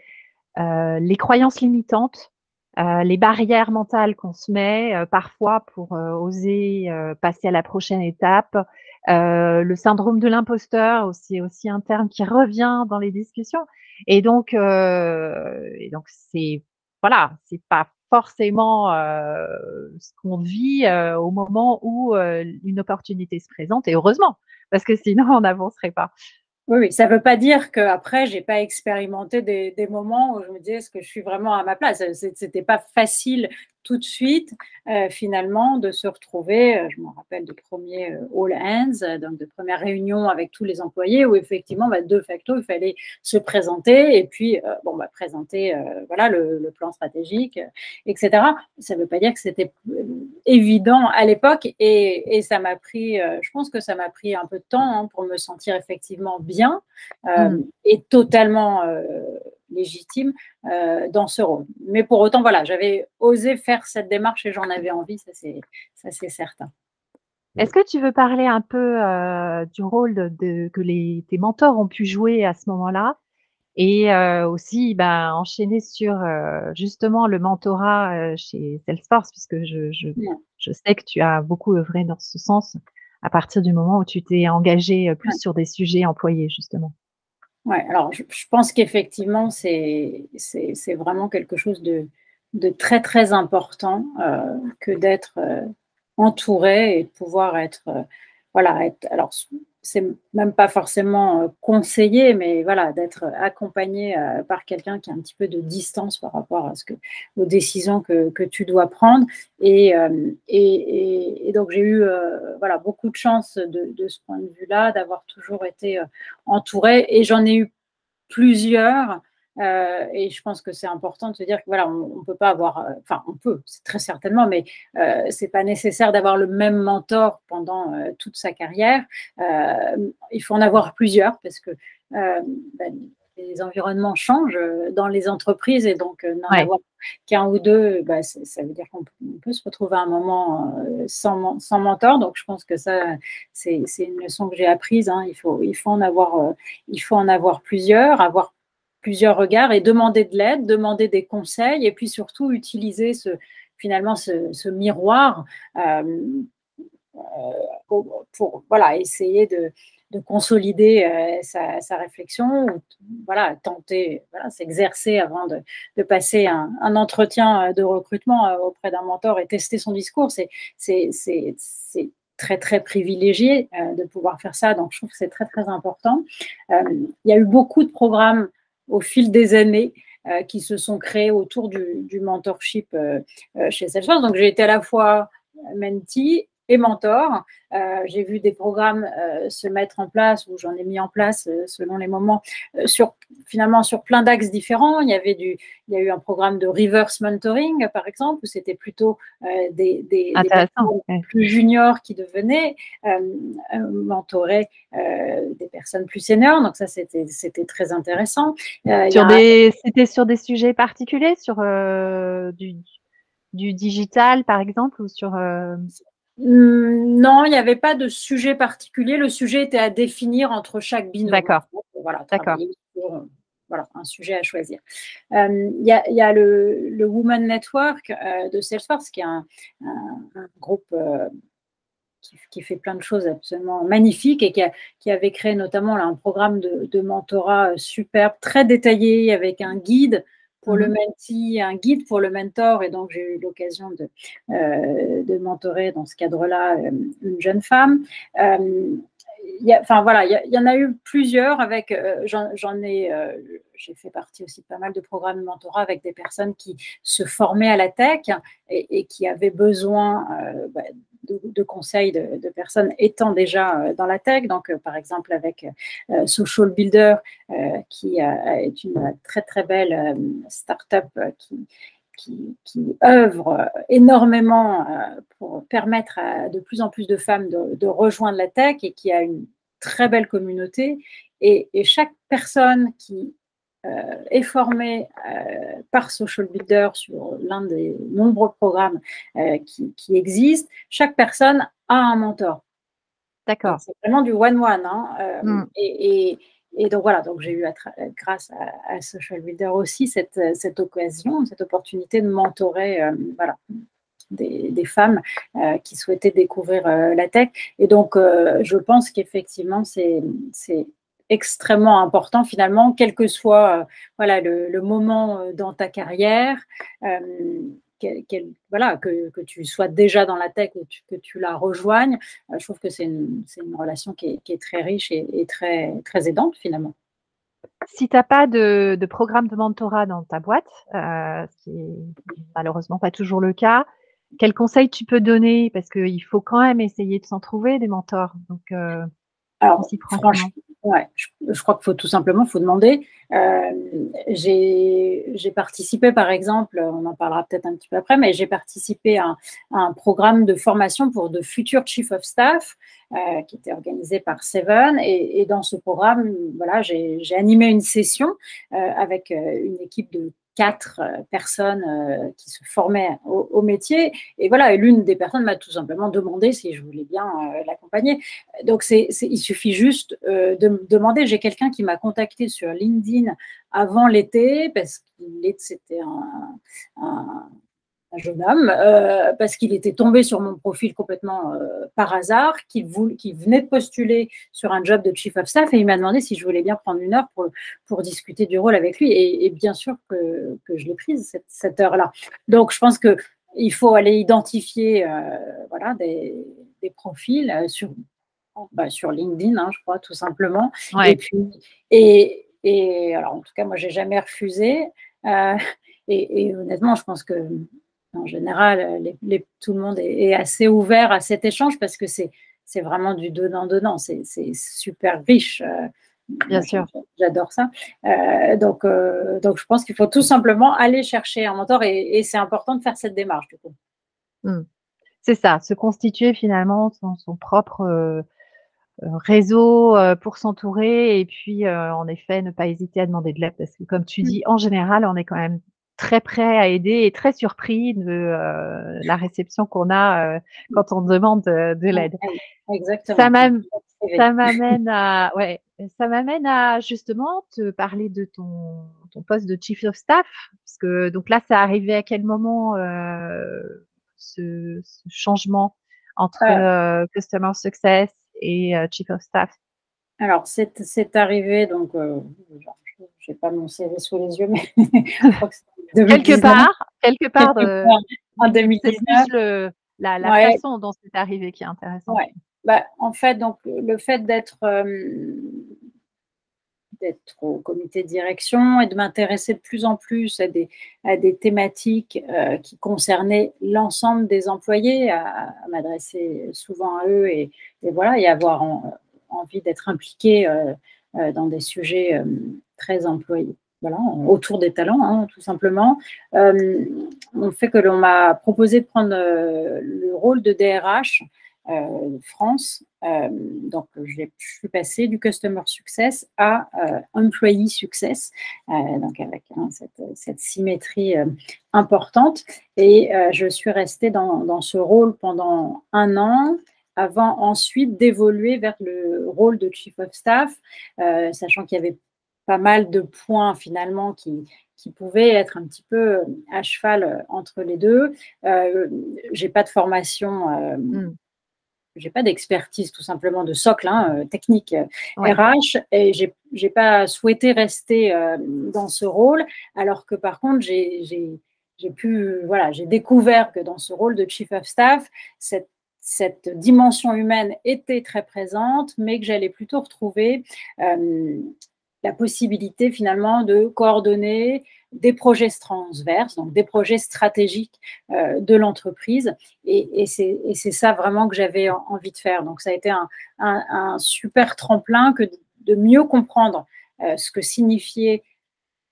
B: euh, les croyances limitantes, euh, les barrières mentales qu'on se met parfois pour oser passer à la prochaine étape, le syndrome de l'imposteur aussi, aussi un terme qui revient dans les discussions. Et donc, et donc c'est voilà, c'est pas forcément ce qu'on vit au moment où une opportunité se présente, et heureusement, parce que sinon on n'avancerait pas.
C: Oui, oui, ça ne veut pas dire qu'après, je n'ai pas expérimenté des, des, moments où je me disais, est-ce que je suis vraiment à ma place? Ce n'était pas facile tout de suite, euh, finalement, de se retrouver, euh, je me rappelle de premiers euh, all hands, donc de premières réunions avec tous les employés, où effectivement, bah, de facto, il fallait se présenter et puis, bon, bah, présenter voilà, le, plan stratégique, etc. Ça ne veut pas dire que c'était évident à l'époque et, et, ça m'a pris, je pense que ça m'a pris un peu de temps hein, pour me sentir effectivement bien mmh. et totalement légitime euh, dans ce rôle. Mais pour autant, voilà, j'avais osé faire cette démarche et j'en avais envie, ça c'est certain.
B: Est-ce que tu veux parler un peu euh, du rôle de, que les, tes mentors ont pu jouer à ce moment-là et euh, aussi ben, enchaîner sur justement le mentorat chez Salesforce, puisque je, je, je, sais que tu as beaucoup œuvré dans ce sens à partir du moment où tu t'es engagé plus sur des sujets employés, justement.
C: Ouais, alors je, pense qu'effectivement, c'est vraiment quelque chose de, de, très, très important euh, que d'être euh, entouré et de pouvoir être, euh, voilà, être, alors c'est même pas forcément euh, conseillé, mais voilà, d'être accompagné euh, par quelqu'un qui a un petit peu de distance par rapport à ce que, aux décisions que, que tu dois prendre. Et, euh, et, donc, j'ai eu voilà, beaucoup de chance de, de ce point de vue-là, d'avoir toujours été entourée. Et j'en ai eu plusieurs euh, et je pense que c'est important de se dire que voilà, on, ne peut pas avoir, euh, enfin, on peut, c'est très certainement, mais euh, c'est pas nécessaire d'avoir le même mentor pendant euh, toute sa carrière. il faut en avoir plusieurs parce que ben, les environnements changent dans les entreprises et donc n'en avoir qu'un ou deux, bah, ça veut dire qu'on peut se retrouver à un moment sans, sans, mentor. Donc je pense que ça, c'est une leçon que j'ai apprise. Hein. Il, faut, il, faut en avoir, il faut en avoir plusieurs, avoir plusieurs regards et demander de l'aide, demander des conseils et puis surtout utiliser ce, finalement ce, miroir euh, euh, pour, voilà, essayer de, consolider euh, sa, réflexion, voilà, tenter, voilà, s'exercer avant de, passer un, entretien de recrutement auprès d'un mentor et tester son discours. C'est, c'est, très très privilégié de pouvoir faire ça, donc je trouve que c'est très très important. il y a eu beaucoup de programmes au fil des années euh, qui se sont créés autour du, mentorship euh, euh, chez Salesforce. Donc, j'ai été à la fois mentee et mentor. Euh, j'ai vu des programmes euh, se mettre en place, ou j'en ai mis en place euh, selon les moments, sur, finalement sur plein d'axes différents. Il y, avait du, il y a eu un programme de reverse mentoring, par exemple, où c'était plutôt des, des, plus juniors qui devenaient mentorer des personnes plus seniors. Donc ça, c'était très intéressant.
B: C'était sur des sujets particuliers, sur du, du digital, par exemple, ou sur
C: non, il n'y avait pas de sujet particulier. Le sujet était à définir entre chaque binôme.
B: D'accord.
C: Voilà, D'accord. voilà, un sujet à choisir. Hum, il y, a, le, le Woman Network euh, de Salesforce, qui est un, groupe euh, qui, fait plein de choses absolument magnifiques et qui, avait créé notamment un programme de, de mentorat euh, superbe, très détaillé, avec un guide pour le mhm. mentee, un guide pour le mentor. Et donc, j'ai eu l'occasion de, euh, de mentorer dans ce cadre-là euh, une jeune femme. Euh, enfin voilà, il y, en a eu plusieurs avec, j'en ai, j'ai fait partie aussi de pas mal de programmes de mentorat avec des personnes qui se formaient à la tech et, qui avaient besoin bah, de, conseils de, personnes étant déjà euh, dans la tech. Donc, euh, par exemple, avec euh, Social Builder, qui est une très, très belle start-up qui, qui, œuvre énormément pour permettre à de plus en plus de femmes de, rejoindre la tech et qui a une très belle communauté. et chaque personne qui est formé euh, par Social Builder sur l'un des nombreux programmes euh, qui, existent. Chaque personne a un mentor.
B: D'accord.
C: C'est vraiment du one-one. Hein, hmm. et, donc voilà, donc j'ai eu grâce à, Social Builder aussi cette, cette occasion, cette opportunité de mentorer voilà, des, des, femmes qui souhaitaient découvrir la tech. Et donc je pense qu'effectivement, c'est extrêmement important finalement, quel que soit voilà, le, moment dans ta carrière. voilà, que, que, tu sois déjà dans la tech ou que tu la rejoignes, je trouve que c'est une, une, relation qui est, très riche et, et, très, très aidante finalement.
B: Si tu n'as pas de, de, programme de mentorat dans ta boîte, ce qui n'est malheureusement pas toujours le cas, quel conseil tu peux donner? Parce qu'il faut quand même essayer de s'en trouver des mentors. Donc,
C: euh, Alors, franchement, ouais, je, crois qu'il faut tout simplement faut demander. Euh, j'ai participé, par exemple, on en parlera peut-être un petit peu après, mais j'ai participé à, un programme de formation pour de futurs chief of staff euh, qui était organisé par Seven. Et, et dans ce programme, voilà, j'ai animé une session avec une équipe de quatre euh, personnes euh, qui se formaient au, métier. Et voilà, l'une des personnes m'a tout simplement demandé si je voulais bien euh, l'accompagner. Donc, c'est, il suffit juste de me demander. J'ai quelqu'un qui m'a contacté sur LinkedIn avant l'été parce qu'il c'était un jeune homme, euh, parce qu'il était tombé sur mon profil complètement euh, par hasard, qu'il venait de postuler sur un job de chief of staff et il m'a demandé si je voulais bien prendre une heure pour, pour discuter du rôle avec lui. Et, bien sûr que, que je l'ai prise cette, cette heure-là. Donc je pense que il faut aller identifier euh, voilà, des, des profils sur, bah, sur LinkedIn, hein, je crois, tout simplement. Et puis, et, et alors en tout cas, moi, j'ai jamais refusé. Et, et, honnêtement, je pense que en général, tout le monde est, assez ouvert à cet échange parce que c'est vraiment du donnant-donnant. C'est super riche. Euh,
B: Bien sûr.
C: J'adore ça. Euh, donc, euh, donc, je pense qu'il faut tout simplement aller chercher un mentor et, c'est important de faire cette démarche du coup.
B: Hmm. C'est ça, se constituer finalement son, propre réseau pour s'entourer et puis en effet ne pas hésiter à demander de l'aide parce que comme tu hmm. dis, en général, on est quand même très prêt à aider et très surpris de euh, la réception qu'on a euh, quand on demande de, l'aide.
C: Exactement.
B: Ça m'amène à, ouais, ça m'amène à justement te parler de ton, ton poste de chief of staff, parce que donc là, ça arrivé à quel moment euh, ce, ce, changement entre customer success et chief of staff?
C: Alors, c'est arrivé donc je n'ai pas mon CV sous les yeux, mais je
B: crois que quelque part, quelque part, de, en 2019. la, façon dont c'est arrivé qui est intéressante.
C: Bah, en fait, donc le fait d'être euh, d'être au comité de direction et de m'intéresser de plus en plus à des, à des thématiques euh, qui concernaient l'ensemble des employés, à, m'adresser souvent à eux et, voilà, et avoir envie d'être impliqué euh, dans des sujets très employés voilà, autour des talents, hein, tout simplement. Euh, on fait que l'on m'a proposé de prendre euh, le rôle de DRH euh, France. donc, je suis passée du Customer Success à Employee Success, donc avec hein, cette, symétrie importante. Et je suis restée dans, dans, ce rôle pendant un an avant ensuite d'évoluer vers le rôle de Chief of Staff, sachant qu'il y avait pas mal de points finalement qui, qui pouvaient être un petit peu à cheval euh, entre les deux. Euh, j'ai pas de formation, euh, hmm. j'ai pas d'expertise tout simplement de socle hein, euh, technique RH et j'ai, j'ai pas souhaité rester dans ce rôle, alors que par contre j'ai, pu, voilà, j'ai découvert que dans ce rôle de chief of staff, cette cette dimension humaine était très présente, mais que j'allais plutôt retrouver la possibilité finalement de coordonner des projets transverses, donc des projets stratégiques euh, de l'entreprise. Et, c'est ça vraiment que j'avais envie de faire. Donc ça a été un, super tremplin que de, mieux comprendre euh, ce que signifiait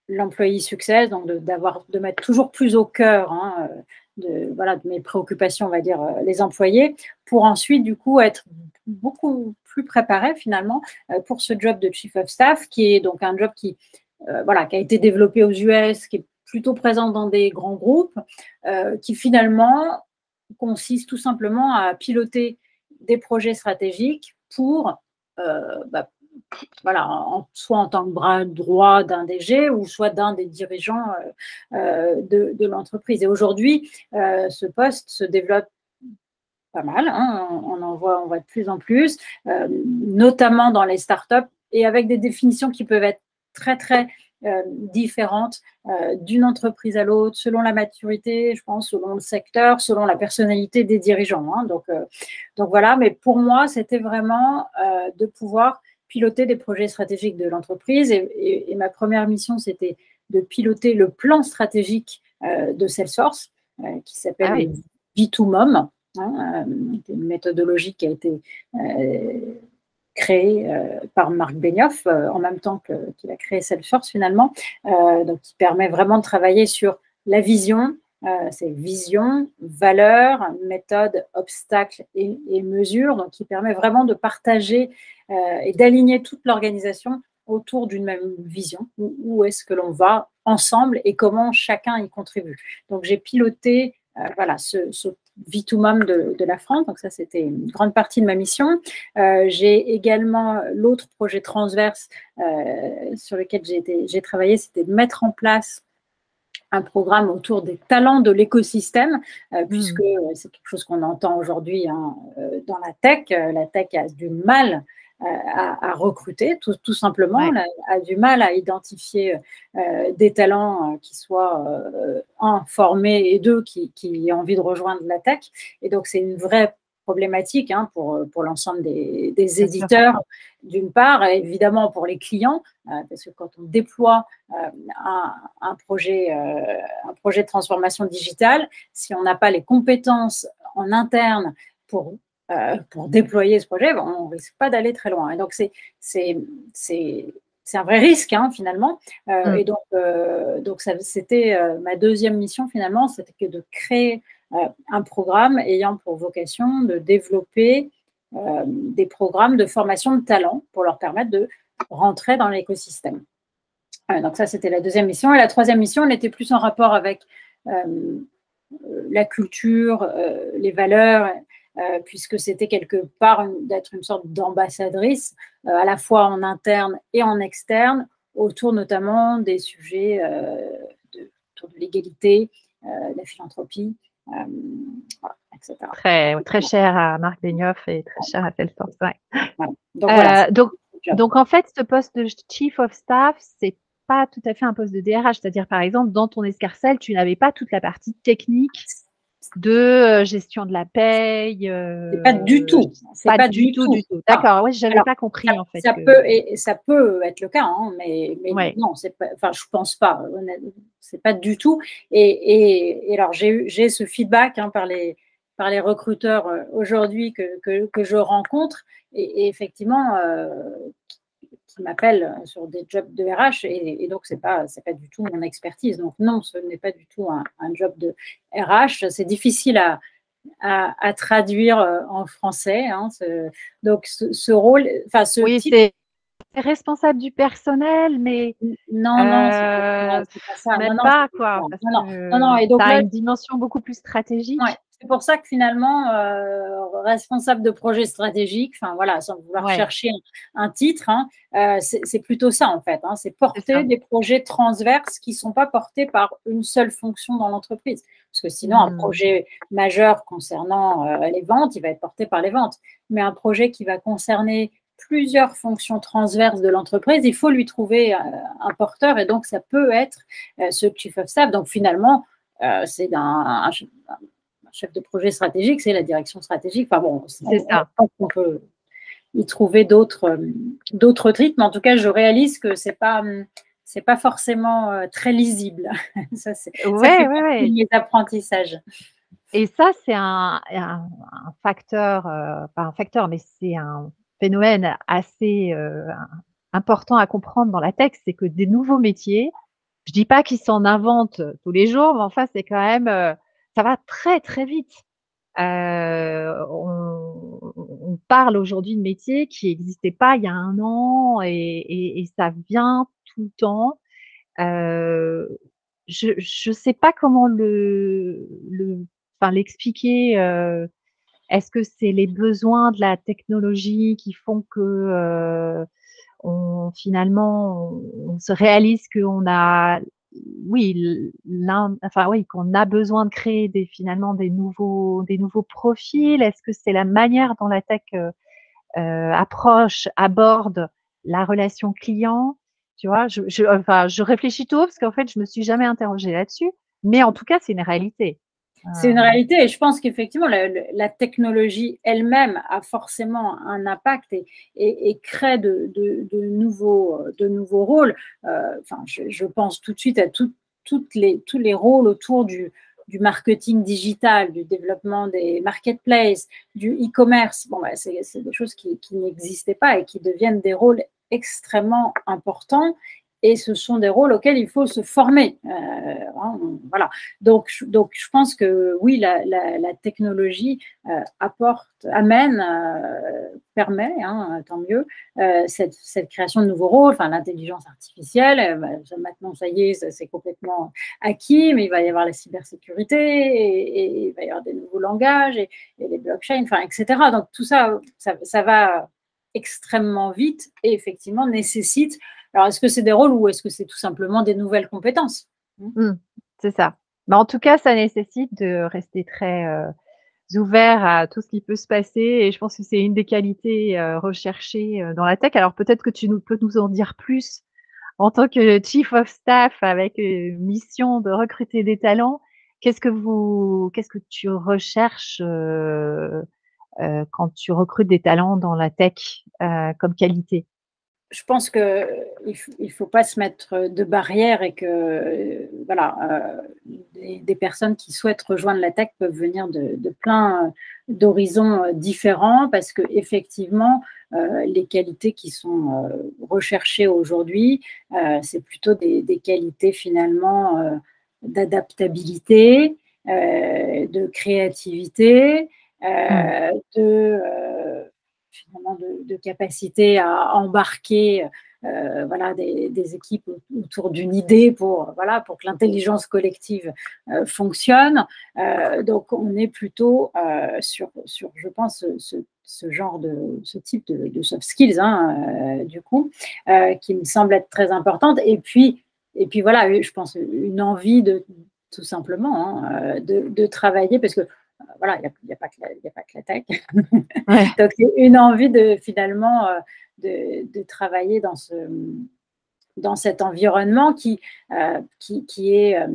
C: l'employé succès, donc d'avoir de, mettre toujours plus au cœur hein, de, voilà, de mes préoccupations, on va dire, euh, les employés, pour ensuite, du coup, être beaucoup plus préparé finalement euh, pour ce job de Chief of Staff, qui est donc un job qui, euh, voilà, qui a été développé aux US, qui est plutôt présent dans des grands groupes, qui finalement consiste tout simplement à piloter des projets stratégiques pour bah, voilà, soit en tant que bras droit d'un DG ou soit d'un des dirigeants euh, euh, de, l'entreprise. Et aujourd'hui, euh, ce poste se développe pas mal, hein, on, en voit, on voit de plus en plus, notamment dans les startups et avec des définitions qui peuvent être très, très euh, différentes euh, d'une entreprise à l'autre, selon la maturité, je pense, selon le secteur, selon la personnalité des dirigeants. Hein. Donc, euh, donc voilà, mais pour moi, c'était vraiment de pouvoir piloter des projets stratégiques de l'entreprise. Et, ma première mission, c'était de piloter le plan stratégique de Salesforce, qui s'appelle ah B2MOM, hein, une méthodologie qui a été créé euh, par Marc Benioff euh, en même temps qu'il a créé Salesforce finalement, euh, donc qui permet vraiment de travailler sur la vision, c'est vision, valeur, méthode, obstacle et, et, mesure, donc qui permet vraiment de partager et d'aligner toute l'organisation autour d'une même vision, où est-ce que l'on va ensemble et comment chacun y contribue. Donc j'ai piloté voilà, ce, ce Vitumum de, de, la France. Donc ça, c'était une grande partie de ma mission. Euh, j'ai également l'autre projet transverse euh, sur lequel j'ai travaillé, c'était de mettre en place un programme autour des talents de l'écosystème, euh, puisque mmh. c'est quelque chose qu'on entend aujourd'hui hein, dans la tech. La tech a du mal à, recruter, tout, tout simplement, a, du mal à identifier euh, des talents euh, qui soient, euh, un, formés et deux, qui, qui aient envie de rejoindre la tech. Et donc, c'est une vraie problématique hein, pour, pour l'ensemble des, des éditeurs, d'une part, et évidemment pour les clients, parce que quand on déploie un, un, projet, un projet de transformation digitale, si on n'a pas les compétences en interne pour euh, pour déployer ce projet, on ne risque pas d'aller très loin. Et donc, c'est, c'est, c'est, c'est un vrai risque, hein, finalement. Euh, mm. Et donc, euh, donc ça, c'était ma deuxième mission, finalement, c'était que de créer un programme ayant pour vocation de développer des programmes de formation de talent pour leur permettre de rentrer dans l'écosystème. donc, ça, c'était la deuxième mission. Et la troisième mission, elle était plus en rapport avec la culture, les valeurs euh, puisque c'était quelque part d'être une sorte d'ambassadrice, euh, à la fois en interne et en externe, autour notamment des sujets euh, de, de l'égalité, la philanthropie, etc.
B: Très, très cher à Marc Benioff et très cher à. Donc, donc, donc, en fait, ce poste de Chief of Staff, c'est pas tout à fait un poste de DRH. C'est-à-dire, par exemple, dans ton escarcelle, tu n'avais pas toute la partie technique de euh, gestion de la paye.
C: Euh, pas du tout.
B: Pas, pas, du, tout, du tout. D'accord, oui, je n'avais pas compris
C: ça,
B: en fait.
C: Ça, peut, et, ça peut être le cas, hein, mais, mais non, c'est pas, enfin, je pense pas. C'est pas du tout. Et, et, alors, j'ai ce feedback hein, par les par les recruteurs euh, aujourd'hui que, que, que, je rencontre et, effectivement qui m'appellent sur des jobs de RH et, donc c'est pas c'est pas du tout mon expertise. Donc non, ce n'est pas du tout un, job de RH. C'est difficile à, à, traduire euh, en français. Hein, donc ce, rôle, enfin ce
B: oui, c'est responsable du personnel, mais
C: non, non, c'est pas
B: euh, ça. Même pas, quoi. Non, non, non, Et donc, as une dimension beaucoup plus stratégique.
C: C'est pour ça que finalement, euh, responsable de projet stratégique, enfin voilà, sans vouloir chercher un, titre, hein, euh, c'est plutôt ça en fait. Hein, c'est porter des projets transverses qui ne sont pas portés par une seule fonction dans l'entreprise. Parce que sinon, un mmh. projet majeur concernant euh, les ventes, il va être porté par les ventes. Mais un projet qui va concerner plusieurs fonctions transverses de l'entreprise, il faut lui trouver un porteur et donc ça peut être ce chief of staff. Donc finalement, c'est un, chef de projet stratégique, c'est la direction stratégique. Enfin bon, c'est ça. On peut y trouver d'autres euh, d'autres titres, mais en tout cas, je réalise que c'est pas c'est pas forcément euh, très lisible.
B: ça, c'est ouais, ouais,
C: les apprentissages.
B: Et ça, c'est un, un, facteur, euh, pas un facteur, mais c'est un phénomène assez important à comprendre dans la tech, c'est que des nouveaux métiers, je dis pas qu'ils s'en inventent tous les jours, mais enfin, c'est quand même ça va très très vite. Euh, on, parle aujourd'hui de métiers qui n'existaient pas il y a un an et, ça vient tout le temps. Euh, je ne sais pas comment le, l'expliquer. Euh, est-ce que c'est les besoins de la technologie qui font que finalement on, on se réalise qu'on a oui, enfin oui, qu'on a besoin de créer des, finalement des nouveaux, des nouveaux profils. Est-ce que c'est la manière dont la tech euh, euh, approche, aborde la relation client? Tu vois, je, je, enfin, je réfléchis tôt parce qu'en fait, je me suis jamais interrogée là-dessus. Mais en tout cas, c'est une réalité.
C: C'est une réalité et je pense qu'effectivement, la, technologie elle-même a forcément un impact et, et, crée de, de, de, nouveaux, de nouveaux rôles. Euh, enfin, je, je, pense tout de suite à tout, toutes les, tous les rôles autour du, du marketing digital, du développement des marketplaces, du e-commerce. Bon, c'est des choses qui, qui n'existaient pas et qui deviennent des rôles extrêmement importants et ce sont des rôles auxquels il faut se former. Euh, hein, voilà. Donc, donc, je pense que oui, la, technologie euh, apporte, amène, euh, permet, hein, tant mieux, cette, création de nouveaux rôles. Enfin, l'intelligence artificielle, bah, maintenant, ça y est, c'est complètement acquis, mais il va y avoir la cybersécurité et, il va y avoir des nouveaux langages et, les blockchains, enfin, etc. Donc, tout ça, ça, ça va extrêmement vite et effectivement nécessite alors, est-ce que c'est des rôles ou est-ce que c'est tout simplement des nouvelles compétences?
B: Hmm. C'est ça. Mais en tout cas, ça nécessite de rester très euh, ouvert à tout ce qui peut se passer. Et je pense que c'est une des qualités euh, recherchées euh, dans la tech. Alors, peut-être que tu nous, peux nous en dire plus en tant que chief of staff avec mission de recruter des talents. Qu'est-ce que vous, qu'est-ce que tu recherches quand tu recrutes des talents dans la tech comme qualité?
C: Je pense qu'il ne faut pas se mettre de barrières et que voilà, euh, des, personnes qui souhaitent rejoindre la tech peuvent venir de, plein d'horizons différents parce que effectivement, euh, les qualités qui sont euh, recherchées aujourd'hui, c'est plutôt des, qualités finalement d'adaptabilité, de créativité, mmh. de finalement de, capacité à embarquer euh, voilà, des, équipes autour d'une idée pour, voilà, pour que l'intelligence collective euh, fonctionne. Euh, donc, on est plutôt sur, sur, je pense, ce, genre de, ce type de, soft skills, hein, du coup, qui me semble être très importante. Et puis, et puis voilà, je pense une envie de tout simplement hein, de, de, travailler parce que voilà, il n'y a, pas que la tech. Donc, c'est une envie de finalement euh, de, travailler dans, ce, dans cet environnement qui, euh, qui, est, euh,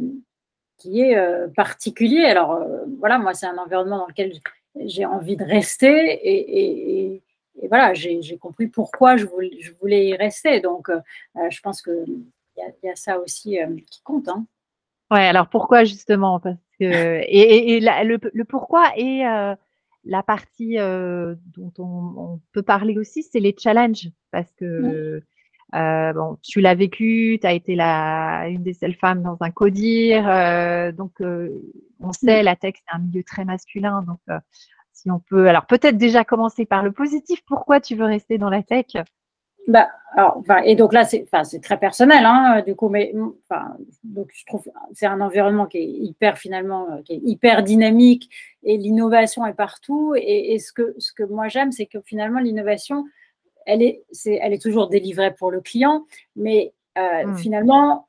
C: qui est particulier. Alors, voilà, moi, c'est un environnement dans lequel j'ai envie de rester et, voilà, j'ai compris pourquoi je voulais, je voulais y rester. Donc, je pense qu'il y, y, a ça aussi qui compte. Hein.
B: Ouais, alors pourquoi justement et, le, pourquoi et euh, la partie euh, dont on, peut parler aussi, c'est les challenges. Parce que euh, bon, tu l'as vécu, tu as été la, une des seules femmes dans un codir. donc, on sait, la tech, c'est un milieu très masculin. Donc, si on peut, alors peut-être déjà commencer par le positif. Pourquoi tu veux rester dans la tech?
C: Bah, alors, et donc là, c'est très personnel, hein, du coup, mais donc je trouve c'est un environnement qui est hyper finalement, euh, qui est hyper dynamique et l'innovation est partout. Et, ce, que, ce que moi j'aime, c'est que finalement l'innovation, elle est, est, elle est toujours délivrée pour le client, mais euh, mmh. finalement,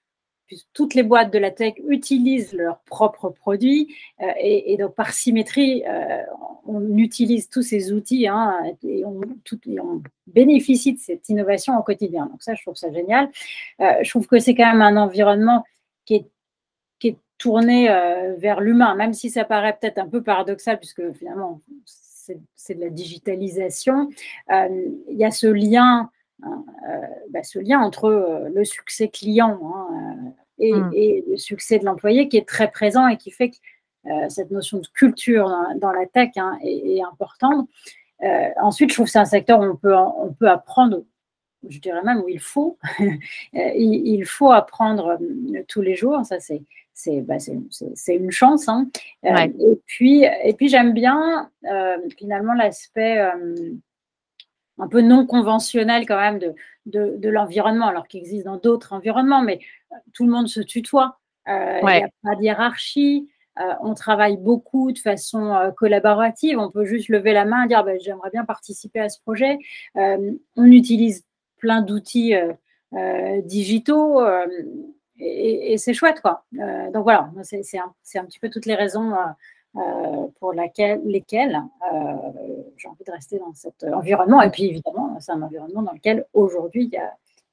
C: toutes les boîtes de la tech utilisent leurs propres produits euh, et, donc par symétrie, euh, on utilise tous ces outils hein, et, on, bénéficie de cette innovation au quotidien. Donc ça, je trouve ça génial. Euh, je trouve que c'est quand même un environnement qui est, qui est tourné vers l'humain, même si ça paraît peut-être un peu paradoxal puisque finalement c'est de la digitalisation. Il y a ce lien Hein, bah, ce lien entre le succès client hein, euh, mmh. et, le succès de l'employé qui est très présent et qui fait que cette notion de culture dans, la tech hein, est, importante. ensuite, je trouve que c'est un secteur où on peut, on peut apprendre je dirais même où il faut, il, faut apprendre tous les jours, ça c'est c'est bah, une chance. et puis, et puis j'aime bien finalement l'aspect un peu non conventionnel quand même de, de, l'environnement, alors qu'il existe dans d'autres environnements, mais euh, tout le monde se tutoie, euh, il n'y a pas de hiérarchie, euh, on travaille beaucoup de façon collaborative, on peut juste lever la main et dire bah, j'aimerais bien participer à ce projet. on utilise plein d'outils digitaux et, c'est chouette. quoi. donc voilà, c'est un, un, petit peu toutes les raisons pour laquelle, lesquelles j'ai envie de rester dans cet environnement. Et puis évidemment, c'est un environnement dans lequel aujourd'hui il y a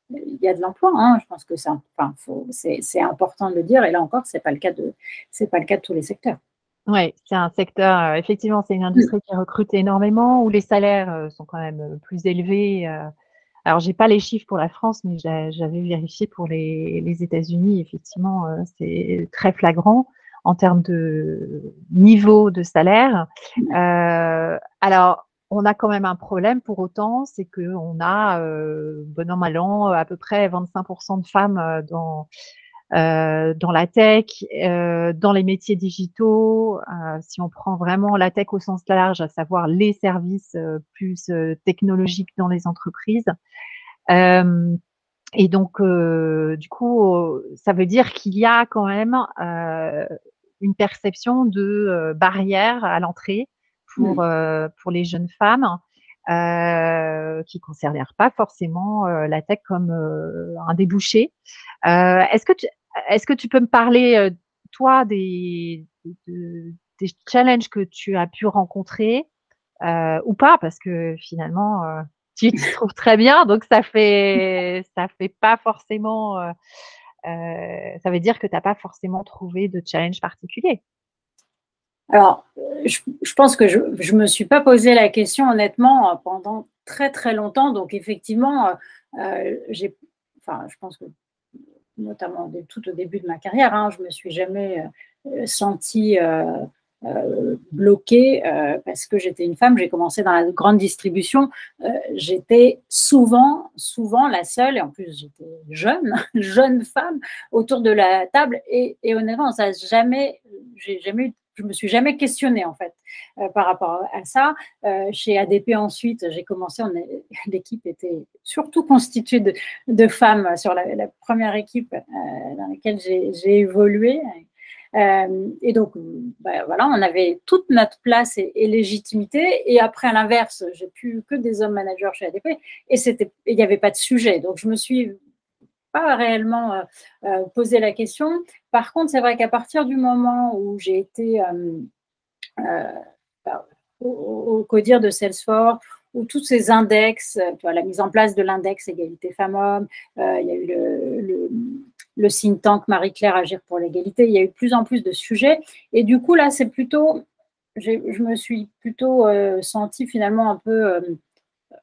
C: y a de l'emploi. Hein. Je pense que c'est important de le dire. Et là encore, c'est pas le cas de pas le cas de tous les secteurs.
B: Oui, c'est un secteur, euh, effectivement, c'est une industrie qui recrute énormément, où les salaires euh, sont quand même euh, plus élevés. alors, j'ai pas les chiffres pour la France, mais j'avais vérifié pour les États-Unis. Effectivement, c'est très flagrant en termes de niveau de salaire. alors, on a quand même un problème pour autant, c'est qu'on a, euh, bon an, mal an, à peu près 25% de femmes euh, dans, euh, dans la tech, euh, dans les métiers digitaux. Euh, si on prend vraiment la tech au sens large, à savoir les services plus technologiques dans les entreprises. et donc, du coup, ça veut dire qu'il y a quand même une perception de barrière à l'entrée pour, euh, pour les jeunes femmes euh, qui ne considèrent pas forcément euh, la tech comme un débouché. est-ce que tu est-ce que tu peux me parler, toi, des, des challenges que tu as pu rencontrer ou pas? Parce que finalement, tu te trouves très bien, donc ça fait ça fait pas forcément. Ça veut dire que tu n'as pas forcément trouvé de challenge particulier.
C: Alors, je, pense que je ne me suis pas posé la question honnêtement pendant très très longtemps. Donc effectivement, euh, enfin, je pense que notamment tout au début de ma carrière, hein, je me suis jamais euh, sentie euh, bloquée parce que j'étais une femme. J'ai commencé dans la grande distribution. j'étais souvent, souvent la seule, et en plus j'étais jeune, jeune femme autour de la table. Et, et honnêtement, ça jamais, j'ai jamais eu je me suis jamais questionnée en fait euh, par rapport à ça. Euh, chez ADP ensuite, j'ai commencé, l'équipe était surtout constituée de, femmes sur la, première équipe euh, dans laquelle j'ai évolué. Et donc, bah, voilà, on avait toute notre place et, légitimité. Et après, à l'inverse, j'ai plus que des hommes managers chez ADP et il n'y avait pas de sujet. Donc, je me suis pas réellement euh, euh, posé la question. Par contre, c'est vrai qu'à partir du moment où j'ai été euh, bah, au, CODIR de Salesforce, où tous ces index, la mise en place de l'index égalité femmes-hommes, il y a eu le, think tank Marie-Claire Agir pour l'égalité, il y a eu de plus en plus de sujets. Et du coup, là, c'est plutôt, je me suis plutôt sentie finalement un peu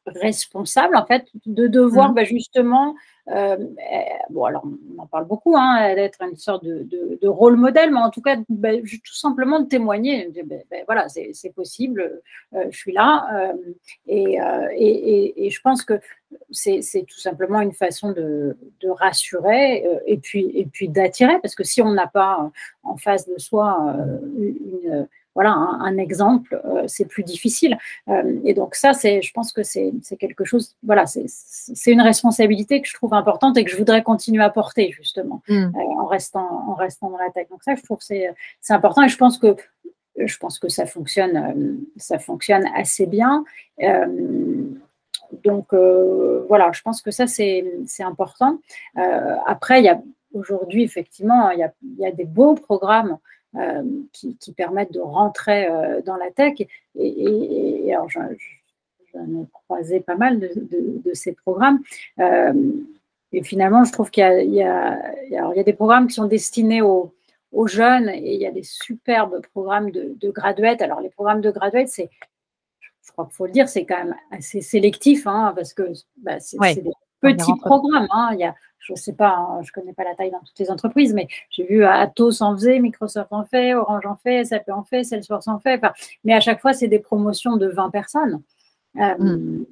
C: responsable, en fait, de devoir mmh. bah, justement euh, bon, alors on en parle beaucoup, hein, d'être une sorte de, rôle modèle, mais en tout cas, ben, tout simplement de témoigner. Ben, ben, voilà, c'est possible, euh, je suis là. Euh, et, je pense que c'est tout simplement une façon de, de rassurer et puis, et puis d'attirer, parce que si on n'a pas en face de soi une voilà un, exemple, euh, c'est plus difficile. Euh, et donc ça, c'est, je pense que c'est quelque chose, voilà, c'est une responsabilité que je trouve importante et que je voudrais continuer à porter justement mm. euh, en restant en restant dans la tech. Donc ça, je trouve que c'est important et je pense que je pense que ça fonctionne, ça fonctionne assez bien. donc voilà, je pense que ça c'est important. après, il y a aujourd'hui effectivement, il y a, il y a des beaux programmes euh, qui, permettent de rentrer euh, dans la tech. Et, alors, j'en ai croisé pas mal de, ces programmes. Euh, et finalement, je trouve qu'il y, a, des programmes qui sont destinés aux, jeunes et il y a des superbes programmes de, de graduates. Alors, les programmes de graduates, c'est, je crois qu'il faut le dire, c'est quand même assez sélectif hein, parce que bah, c'est des petits programmes. Hein. Il y a je ne sais pas, hein, je ne connais pas la taille dans toutes les entreprises, mais j'ai vu Atos en faisait, Microsoft en fait, Orange en fait, SAP en fait, Salesforce en fait. mais à chaque fois, c'est des promotions de 20 personnes. Euh, mm.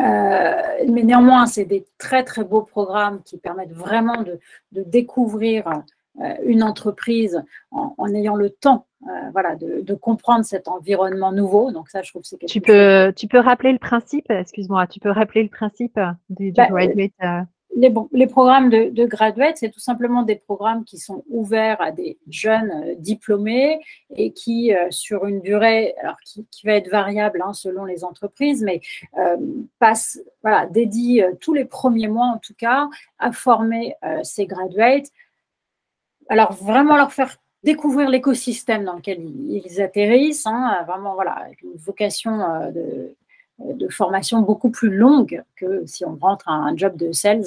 C: euh, mais néanmoins, c'est des très très beaux programmes qui permettent vraiment de, découvrir euh, une entreprise en, ayant le temps voilà, de, comprendre cet environnement nouveau. Donc ça, je trouve que c'est quelque
B: tu peux, Tu peux rappeler le principe, excuse-moi, tu peux rappeler le principe du, bah,
C: graduate les, programmes de, de graduate, c'est tout simplement des programmes qui sont ouverts à des jeunes euh, diplômés et qui, euh, sur une durée, alors qui, va être variable hein, selon les entreprises, mais euh, passe, voilà, dédie tous les premiers mois en tout cas à former ces graduates. Alors vraiment leur faire découvrir l'écosystème dans lequel ils, atterrissent, hein, vraiment voilà, avec une vocation de, de formation beaucoup plus longue que si on rentre à un job de sales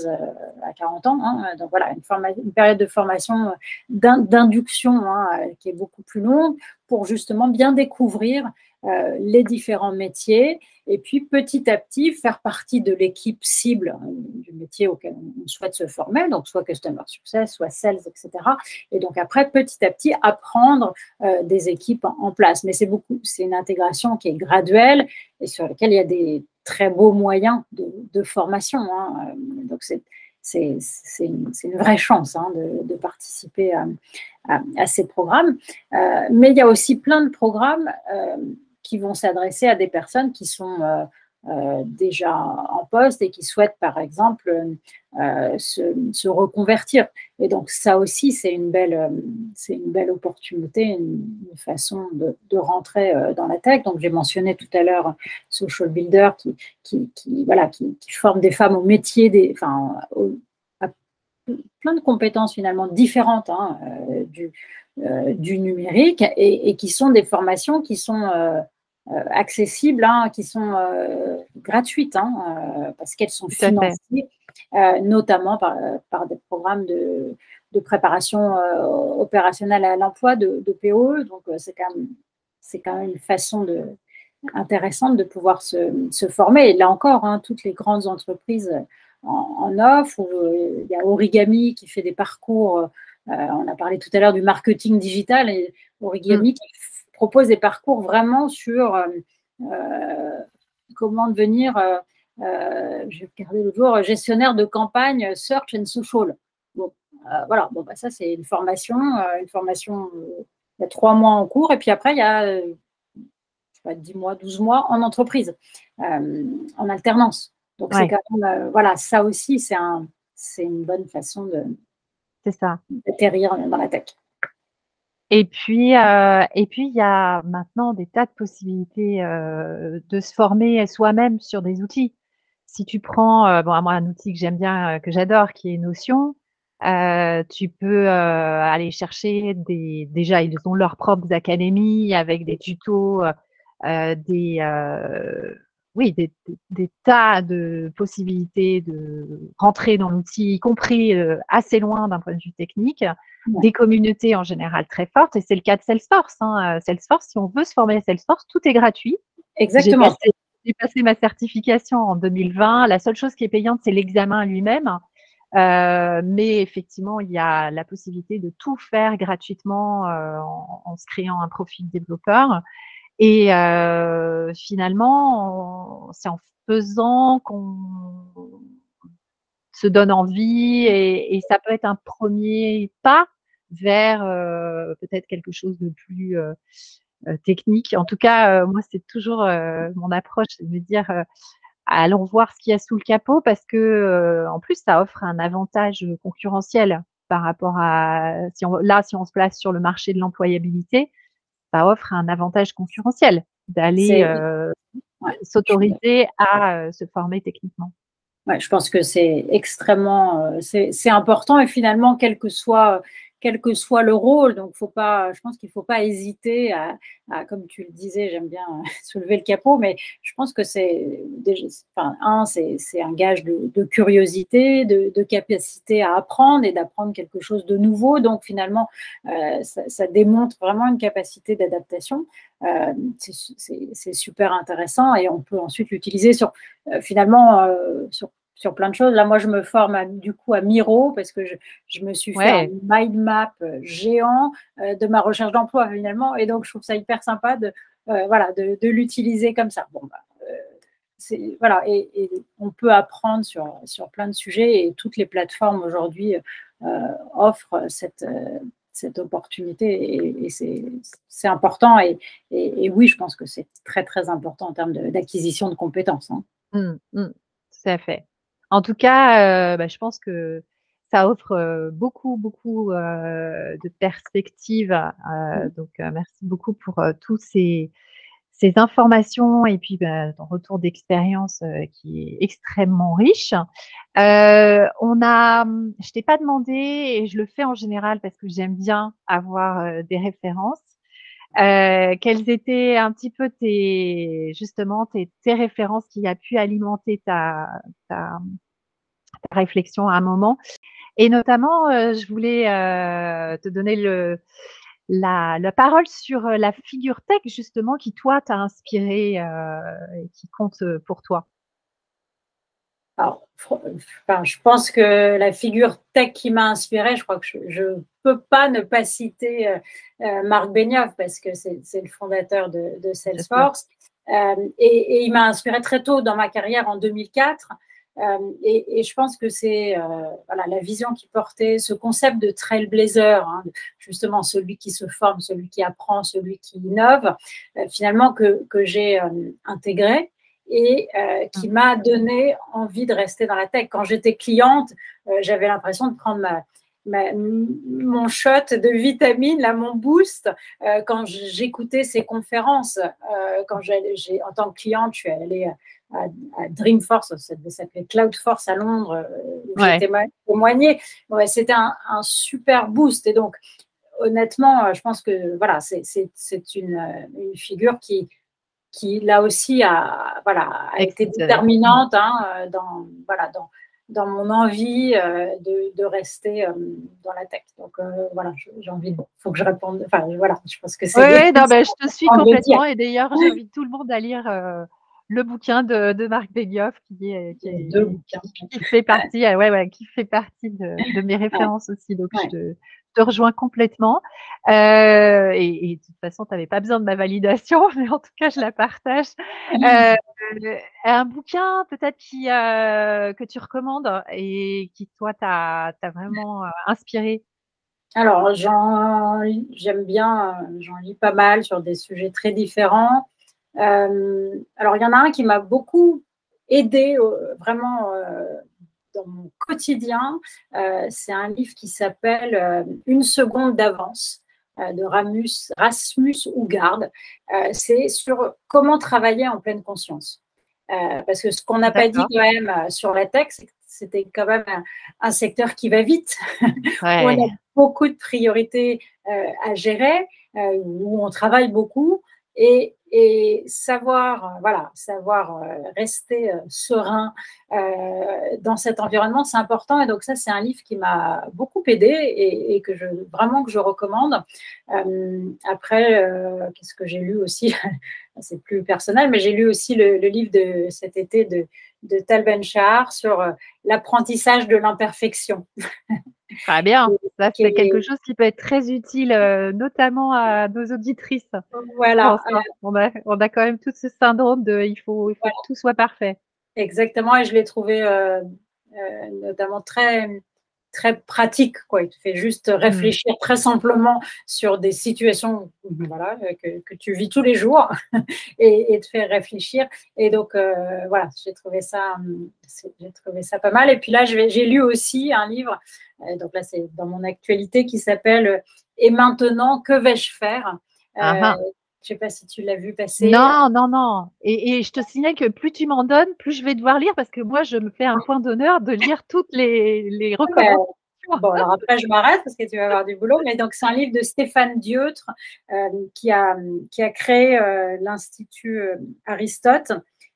C: à 40 ans. Hein. Donc voilà, une, une, période de formation d'induction hein, qui est beaucoup plus longue pour justement bien découvrir euh, les différents métiers et puis petit à petit faire partie de l'équipe cible hein, du métier auquel on souhaite se former, donc soit Customer Success, soit Sales, etc. Et donc après, petit à petit, apprendre euh, des équipes en, place. Mais c'est beaucoup, c'est une intégration qui est graduelle et sur laquelle il y a des très beaux moyens de, formation. Hein. Donc c'est c'est une, une, vraie chance hein, de, participer à, ces programmes. Euh, mais il y a aussi plein de programmes euh, qui vont s'adresser à des personnes qui sont euh, euh, déjà en poste et qui souhaitent, par exemple, euh, se, reconvertir. Et donc, ça aussi, c'est une belle, c'est une belle opportunité, une, façon de, rentrer dans la tech. Donc, j'ai mentionné tout à l'heure Social Builder qui, qui, voilà, qui, forme des femmes au métier, des, enfin, plein de compétences finalement différentes hein, du, du numérique et, qui sont des formations qui sont accessibles, hein, qui sont euh, gratuites, hein, euh, parce qu'elles sont financées, notamment par, des programmes de, préparation opérationnelle à l'emploi de, POE. Donc, c'est quand, même, quand même une façon de, intéressante de pouvoir se, former. Et là encore, hein, toutes les grandes entreprises en, offre. il y a Origami qui fait des parcours. on a parlé tout à l'heure du marketing digital et Origami mm. qui propose des parcours vraiment sur euh, euh, comment devenir, euh, je vais regarder le jour, gestionnaire de campagne Search and Social. Bon, voilà, bon, bah, ça c'est une formation, une formation, il y a trois mois en cours, et puis après il y a pas, 10 mois, 12 mois en entreprise, en alternance. Donc, c'est quand même, voilà, ça aussi, c'est un, une bonne façon de,
B: c'est ça.
C: d'atterrir dans la tech.
B: Et puis, euh, et puis il y a maintenant des tas de possibilités euh, de se former soi-même sur des outils. Si tu prends, euh, bon, moi un outil que j'aime bien, que j'adore, qui est Notion, tu peux aller chercher des. Déjà, ils ont leurs propres académies avec des tutos, des oui, des, des, tas de possibilités de rentrer dans l'outil, y compris assez loin d'un point de vue technique des communautés en général très fortes, et c'est le cas de Salesforce. Hein. Euh, Salesforce, si on veut se former à Salesforce, tout est gratuit.
C: Exactement.
B: J'ai passé, ma certification en 2020. La seule chose qui est payante, c'est l'examen lui-même. Euh, mais effectivement, il y a la possibilité de tout faire gratuitement euh, en, se créant un profil développeur. Et finalement, c'est en faisant qu'on se donne envie et, ça peut être un premier pas vers euh, peut-être quelque chose de plus euh, euh, technique. En tout cas, moi, c'est toujours mon approche, de me dire allons voir ce qu'il y a sous le capot parce que en plus, ça offre un avantage concurrentiel par rapport à si on, là, si on se place sur le marché de l'employabilité, ça offre un avantage concurrentiel d'aller s'autoriser à se former techniquement.
C: Je pense que c'est extrêmement, euh, c'est important et finalement, quel que soit quel que soit le rôle. Donc, faut pas, je pense qu'il ne faut pas hésiter à, comme tu le disais, j'aime bien soulever le capot, mais je pense que c'est, un, c'est un gage de, curiosité, de, capacité à apprendre et d'apprendre quelque chose de nouveau. Donc, finalement, euh, ça, démontre vraiment une capacité d'adaptation. Euh, c'est super intéressant et on peut ensuite l'utiliser sur, finalement, sur sur plein de choses. Là, moi, je me forme du coup à Miro parce que je, me suis fait un mind map euh, géant euh, de ma recherche d'emploi finalement. Et donc, je trouve ça hyper sympa de, euh, voilà, de, l'utiliser comme ça. Bon, bah, voilà, et, on peut apprendre sur, sur plein de sujets et toutes les plateformes aujourd'hui offrent cette, cette opportunité et, c'est important. Et, et, oui, je pense que c'est très, très important en termes d'acquisition de, compétences. Hein.
B: Mmh, mmh, tout à fait. En tout cas, euh, bah, je pense que ça offre euh, beaucoup, beaucoup euh, de perspectives. donc, merci beaucoup pour tous ces, ces informations et puis bah, ton retour d'expérience qui est extrêmement riche. on a, je t'ai pas demandé et je le fais en général parce que j'aime bien avoir des références. Quelles étaient un petit peu tes justement tes, références qui a pu alimenter ta, réflexion à un moment? Et notamment je voulais te donner le la, parole sur la figure tech justement qui toi t'a inspiré euh, et qui compte pour toi
C: Alors, enfin, je pense que la figure tech qui m'a inspiré, je crois que je ne peux pas ne pas citer euh, euh, Marc Benioff parce que c'est le fondateur de, de Salesforce. Euh, et, et, il m'a inspiré très tôt dans ma carrière en 2004 euh, et, je pense que c'est voilà, la vision qui portait ce concept de trailblazer, hein, justement celui qui se forme, celui qui apprend, celui qui innove, finalement que, que j'ai intégré et qui mmh. m'a donné envie de rester dans la tech. Quand j'étais cliente, j'avais l'impression de prendre ma, mon shot de vitamine, là, mon boost, quand j'écoutais ces conférences. quand j'ai, en tant que cliente, je suis allée à, Dreamforce, ça devait s'appeler Cloudforce à Londres, euh, où j'étais témoigné. Ouais, C'était un, super boost. Et donc, honnêtement, euh, je pense que voilà, c'est une, euh, une, figure qui, qui là aussi a, voilà, a été déterminante hein, dans, voilà, dans, dans mon envie de, de, rester dans la tech. Donc voilà, j'ai envie, il faut que je réponde. Enfin voilà, je pense que c'est.
B: Oui, non, ben, je te suis complètement. Et d'ailleurs, j'invite tout le monde à lire le bouquin de, de Marc Benioff qui, est, qui, fait partie, ouais, ouais, qui fait partie de, mes références aussi. Donc, je, te, rejoins complètement. Euh, et, de toute façon, tu n'avais pas besoin de ma validation, mais en tout cas, je la partage. Euh, un bouquin peut-être qui euh, que tu recommandes et qui, toi, t'a vraiment inspiré?
C: Alors, j'aime bien, j'en lis pas mal sur des sujets très différents. Alors, il y en a un qui m'a beaucoup aidé vraiment dans mon quotidien. c'est un livre qui s'appelle Une seconde d'avance de Ramus, Rasmus Ougard. c'est sur comment travailler en pleine conscience. parce que ce qu'on n'a pas dit quand même sur la tech, c'était quand même un, secteur qui va vite, où on a beaucoup de priorités à gérer, où on travaille beaucoup. Et et savoir, euh, voilà, savoir euh, rester euh, serein dans cet environnement, c'est important. Et donc ça, c'est un livre qui m'a beaucoup aidé et, que je vraiment que je recommande. après, qu'est-ce que j'ai lu aussi? C'est plus personnel, mais j'ai lu aussi le, livre de cet été de, de Tal Ben sur l'apprentissage de l'imperfection.
B: Très bien. Ça, c'est quelque chose qui peut être très utile, euh, notamment à nos auditrices.
C: Voilà.
B: On a, on a, quand même tout ce syndrome de il faut, il faut que tout soit parfait.
C: Exactement. Et je l'ai trouvé euh, euh, notamment très très pratique. Quoi. Il te fait juste mmh. réfléchir très simplement sur des situations voilà, que, que tu vis tous les jours et, et, te faire réfléchir. Et donc, voilà, j'ai trouvé, ça, j'ai trouvé ça pas mal. Et puis là, j'ai lu aussi un livre, donc là, c'est dans mon actualité, qui s'appelle Et maintenant, que vais-je faire? Ah ah. Je ne sais pas si tu l'as vu passer.
B: Non, non, non. Et, je te signale que plus tu m'en donnes, plus je vais devoir lire parce que moi, je me fais un point d'honneur de lire toutes les, les recommandations.
C: Bon, alors après, je m'arrête parce que tu vas avoir du boulot. Mais donc, c'est un livre de Stéphane Dieutre euh, qui, a, qui a créé euh, l'Institut euh, Aristote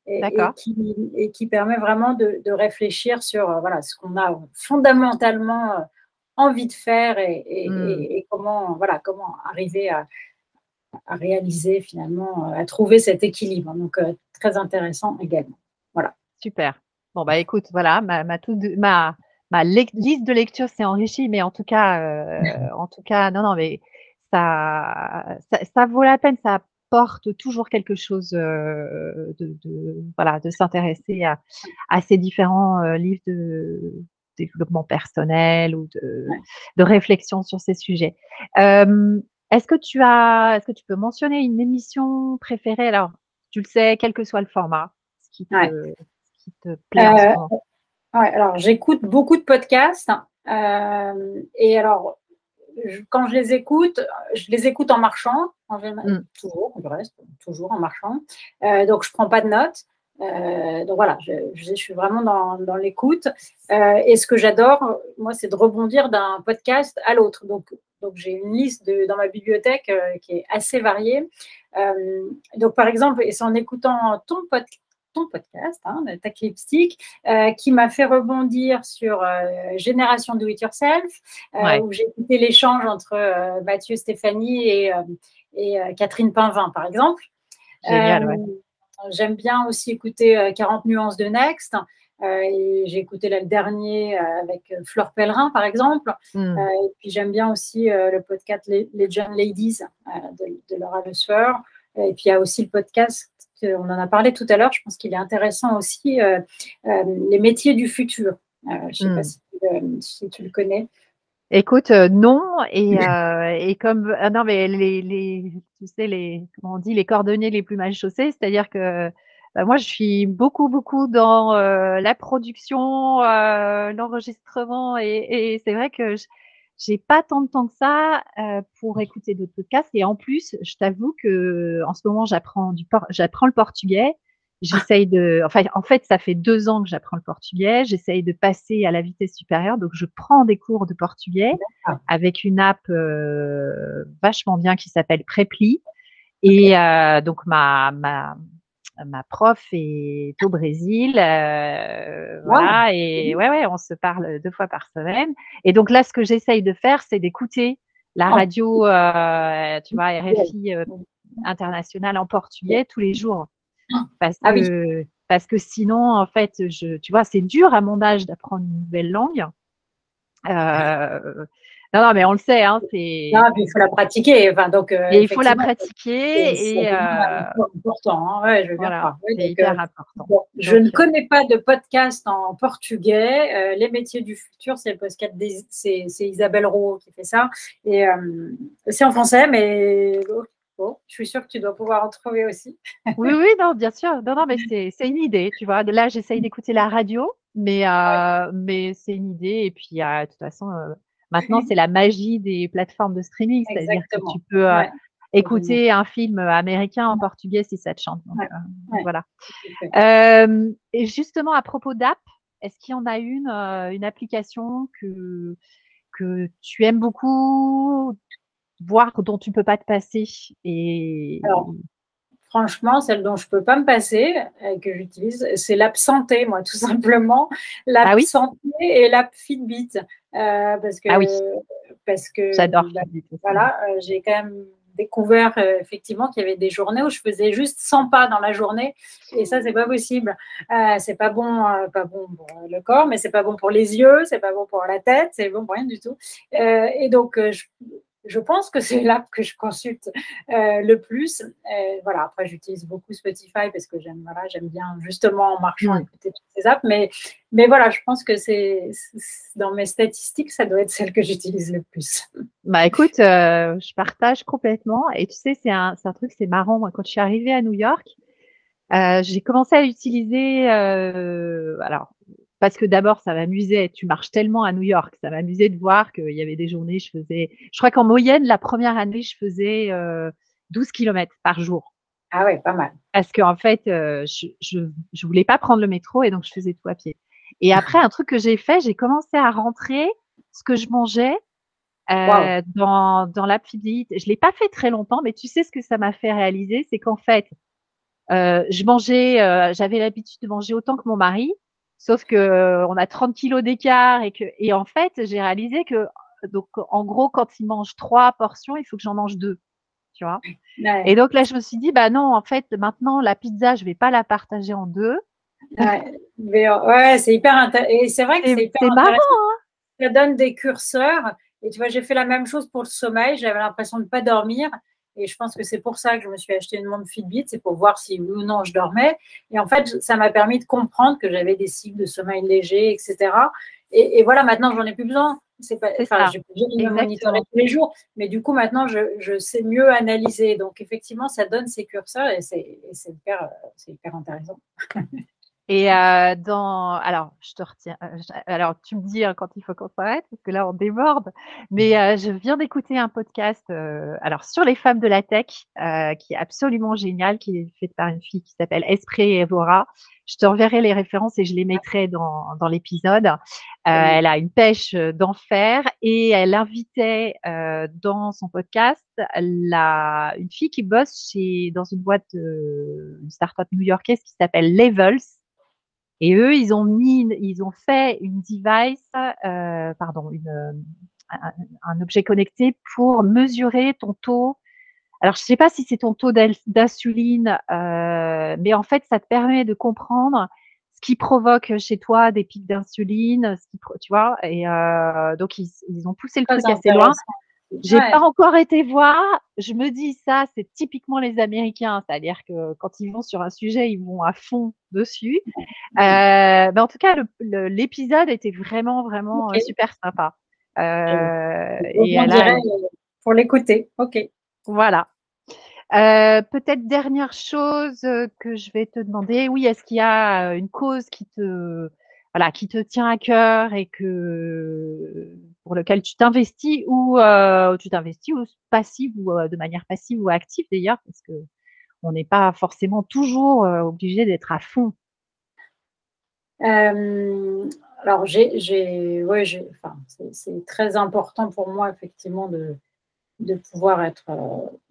C: et, qui, et, qui, permet vraiment de, de réfléchir sur voilà, ce qu'on a fondamentalement envie de faire et, hmm. et, comment, voilà, comment arriver à, à réaliser finalement, euh, à trouver cet équilibre. Donc, euh, très intéressant également. Voilà.
B: Super. Bon, bah écoute, voilà, ma, ma, ma, ma liste de lecture s'est enrichie, mais en tout cas, euh, en tout cas, non, non, mais ça, ça, vaut la peine, ça apporte toujours quelque chose de, de, voilà, de s'intéresser à, à, ces différents livres de développement personnel ou de, de réflexion sur ces sujets. Est-ce que tu as, est-ce que tu peux mentionner une émission préférée? Alors, tu le sais, quel que soit le format, ce qui te, plaît. Euh,
C: alors j'écoute beaucoup de podcasts. Euh, et alors, quand je les écoute, je les écoute en marchant, en général, mm. toujours, du reste, toujours en marchant. donc, je ne prends pas de notes. donc voilà, je, je, suis vraiment dans, dans l'écoute. et ce que j'adore, moi, c'est de rebondir d'un podcast à l'autre. Donc, donc j'ai une liste de, dans ma bibliothèque qui est assez variée. donc par exemple, et c'est en écoutant ton, podcast ton podcast, hein, Tech Lipstick, euh, qui m'a fait rebondir sur euh, Génération Do It Yourself, euh, où j'ai écouté l'échange entre Mathieu Stéphanie et, et Catherine Pinvin, par exemple. Génial, J'aime bien aussi écouter 40 nuances de Next. et j'ai écouté le dernier avec Fleur Pellerin, par exemple. Hmm. et puis j'aime bien aussi le podcast Legend Ladies de, de, Laura Le Sueur. Et puis il y a aussi le podcast on en a parlé tout à l'heure, je pense qu'il est intéressant aussi, euh, euh, les métiers du futur. Euh, je ne sais pas hmm. si, tu le connais.
B: Écoute, non, et, et comme ah non, mais les, tu sais les comment on dit les cordonniers les plus mal chaussés, c'est-à-dire que bah, moi je suis beaucoup beaucoup dans la production, l'enregistrement, et, et c'est vrai que je, j'ai pas tant de temps que ça euh, pour écouter d'autres podcasts. Et en plus, je t'avoue que en ce moment, j'apprends du j'apprends le portugais. J'essaye de, enfin, en fait, ça fait deux ans que j'apprends le portugais. J'essaye de passer à la vitesse supérieure. Donc, je prends des cours de portugais avec une app euh, vachement bien qui s'appelle Preply. Et euh, donc, ma, ma, ma prof est au Brésil, euh, voilà, et ouais, ouais, on se parle deux fois par semaine. Et donc là, ce que j'essaye de faire, c'est d'écouter la ah. radio, euh, tu vois, RFI euh, internationale en portugais tous les jours, ah. parce ah que parce que sinon, en fait, je, tu vois, c'est dur à mon âge d'apprendre une nouvelle langue. Euh, non, non, mais on le sait, hein, c'est.
C: il faut la pratiquer. Enfin, donc,
B: euh, il faut la pratiquer et.
C: C'est euh, important. Hein, ouais, je veux voilà, c'est hyper euh, important. je ne connais pas de podcast en portugais. les métiers du futur, c'est le podcast c'est, Isabelle Rowe qui fait ça. Et c'est en français, mais Bon, je suis sûre que tu dois pouvoir en trouver aussi.
B: oui, oui, non, bien sûr. Non, non, mais c'est une idée, tu vois. Là, j'essaye d'écouter la radio, mais, mais c'est une idée. Et puis, de toute façon, Maintenant, c'est la magie des plateformes de streaming, c'est-à-dire que tu peux euh, écouter un film américain en portugais si ça te chante. Euh, voilà. Euh, et justement, à propos d'app, est-ce qu'il y en a une, une application que, que tu aimes beaucoup, voire dont tu ne peux pas te passer et
C: franchement, celle dont je ne peux pas me passer, euh, que j'utilise, c'est l'app santé, moi, tout simplement. L'app ah santé et l'app Fitbit. Euh, parce que,
B: ah oui.
C: parce que
B: j'adore.
C: Bah, voilà, euh, j'ai quand même découvert effectivement qu'il y avait des journées où je faisais juste 100 pas dans la journée et ça c'est pas possible c'est pas bon pas bon pour le corps mais c'est pas bon pour les yeux c'est pas bon pour la tête c'est bon pour rien du tout et donc je, je pense que c'est l'app que je consulte euh, le plus. Euh, voilà, après, j'utilise beaucoup Spotify parce que j'aime voilà, j'aime bien justement en marchant écouter toutes ces apps. Mais, mais voilà, je pense que c'est dans mes statistiques, ça doit être celle que j'utilise le plus.
B: Bah écoute, euh, je partage complètement. Et tu sais, c'est un, un, truc, c'est marrant. Moi, quand je suis arrivée à New York, j'ai commencé à utiliser, alors parce que d'abord, ça m'amusait. Tu marches tellement à New York, ça m'amusait de voir qu'il y avait des journées, je faisais, je crois qu'en moyenne, la première année, je faisais 12 euh, km par jour.
C: Ah ouais, pas mal.
B: Parce qu'en en fait, euh, je, je, voulais pas prendre le métro et donc je faisais tout à pied. Et après, un truc que j'ai fait, j'ai commencé à rentrer ce que je mangeais euh, dans, dans l'app Fitbit. Je l'ai pas fait très longtemps, mais tu sais ce que ça m'a fait réaliser, c'est qu'en fait, je mangeais, j'avais l'habitude de manger autant que mon mari, Sauf que euh, on a 30 kilos d'écart et que et en fait j'ai réalisé que donc en gros quand il mange trois portions, il faut que j'en mange deux, tu vois. Et donc là je me suis dit bah non en fait maintenant la pizza je vais pas la partager en deux.
C: Ouais, ouais c'est hyper intéressant. Et c'est vrai que c'est hyper
B: marrant. Hein
C: ça donne des curseurs. Et tu vois, j'ai fait la même chose pour le sommeil. J'avais l'impression de ne pas dormir. Et je pense que c'est pour ça que je me suis acheté une montre Fitbit, c'est pour voir si oui ou non je dormais. Et en fait, ça m'a permis de comprendre que j'avais des cycles de sommeil léger, etc. Et, voilà, maintenant, j'en ai plus besoin. C'est pas, enfin, j'ai plus besoin de me monitorer tous les jours, mais du coup, maintenant, je, je, sais mieux analyser. Donc, effectivement, ça donne ces curseurs et c'est hyper, hyper intéressant.
B: Et euh, dans, alors, je te retiens. Euh, alors, tu me dis hein, quand il faut qu'on s'arrête parce que là on déborde. Mais euh, je viens d'écouter un podcast, alors sur les femmes de la tech, qui est absolument génial, qui est fait par une fille qui s'appelle Esprit Evora. Je te reverrai les références et je les mettrai dans, dans l'épisode. Elle a une pêche d'enfer et elle invitait dans son podcast la, une fille qui bosse chez, dans une boîte, une start-up new-yorkaise qui s'appelle Levels et eux, ils ont mis, ils ont fait une device, euh, pardon, une, un, objet connecté pour mesurer ton taux. Alors, je ne sais pas si c'est ton taux d'insuline, euh, mais en fait, ça te permet de comprendre ce qui provoque chez toi des pics d'insuline, tu vois. Et euh, donc, ils, ils, ont poussé le truc assez loin. J'ai pas encore été voir. Je me dis ça, c'est typiquement les Américains, c'est-à-dire que quand ils vont sur un sujet, ils vont à fond dessus. Euh, mais en tout cas, l'épisode était vraiment, vraiment euh, super sympa.
C: Euh, et elle a... pour l'écouter. Ok.
B: Voilà. Euh, peut-être dernière chose que je vais te demander. Oui, est-ce qu'il y a une cause qui te voilà, qui te tient à cœur et que pour lequel tu t'investis ou euh, tu t'investis ou ou euh, de manière passive ou active d'ailleurs, parce que on n'est pas forcément toujours euh, obligé d'être à fond.
C: alors j'ai, ouais, enfin, c'est, très important pour moi effectivement de, de pouvoir être,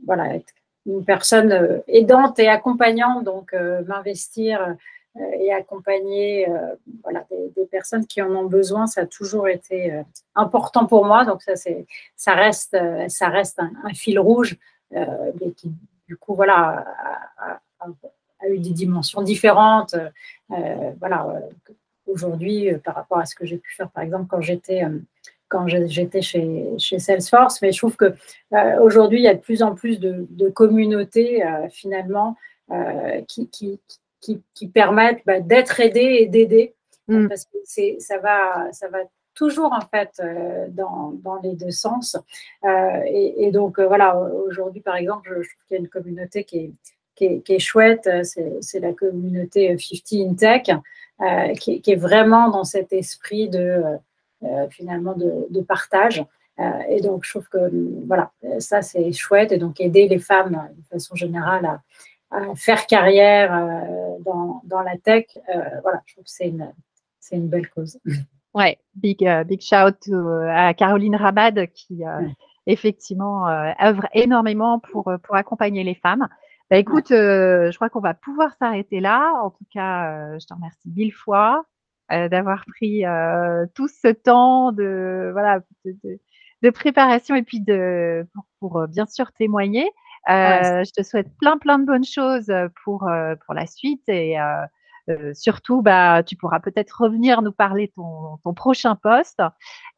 C: voilà, être une personne aidante et accompagnante, donc m'investir et accompagner euh, voilà, des, personnes qui en ont besoin, ça a toujours été euh, important pour moi. Donc ça, ça reste, ça reste un, fil rouge, mais qui du coup voilà a, eu des dimensions différentes. voilà, aujourd'hui par rapport à ce que j'ai pu faire par exemple quand j'étais quand j'étais chez, Salesforce, mais je trouve que aujourd'hui il y a de plus en plus de, communautés finalement qui, qui, permettent bah, d'être aidé et d'aider. Mm. Parce que ça va, ça va toujours en fait euh, dans, dans, les deux sens. Euh, et, donc euh, voilà, aujourd'hui par exemple, je, trouve qu'il y a une communauté qui est, qui est, qui est chouette, c'est la communauté 50 in Tech, qui, qui, est vraiment dans cet esprit de finalement de, de partage. et donc je trouve que voilà, ça c'est chouette. Et donc aider les femmes de façon générale à, faire carrière euh, dans, dans, la tech, euh, voilà, je trouve que c'est une, c'est une belle cause.
B: Ouais, big, uh, big shout à Caroline Rabad qui effectivement œuvre énormément pour, pour accompagner les femmes. Bah, écoute, je crois qu'on va pouvoir s'arrêter là. En tout cas, je te remercie mille fois d'avoir pris tout ce temps de, voilà, de, de, préparation et puis de, pour, pour bien sûr témoigner. Euh, je te souhaite plein, plein de bonnes choses euh, pour, euh, pour la suite et surtout, bah, tu pourras peut-être revenir nous parler ton, ton prochain poste.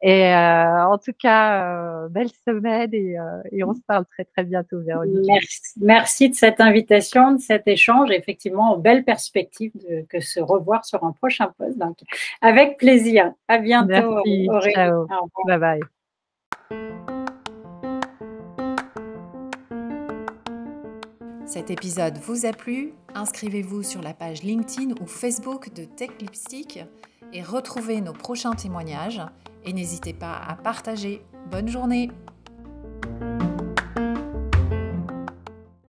B: Et en tout cas, belle semaine et, et, on se parle très, très bientôt, Véronique.
C: Merci, merci de cette invitation, de cet échange. Effectivement, belle perspective de que se revoir sur un prochain poste. Donc, avec plaisir. À bientôt.
B: Merci. Ciao. Bye bye.
A: Cet épisode vous a plu? Inscrivez-vous sur la page LinkedIn ou Facebook de Tech Lipstick et retrouvez nos prochains témoignages. Et n'hésitez pas à partager. Bonne journée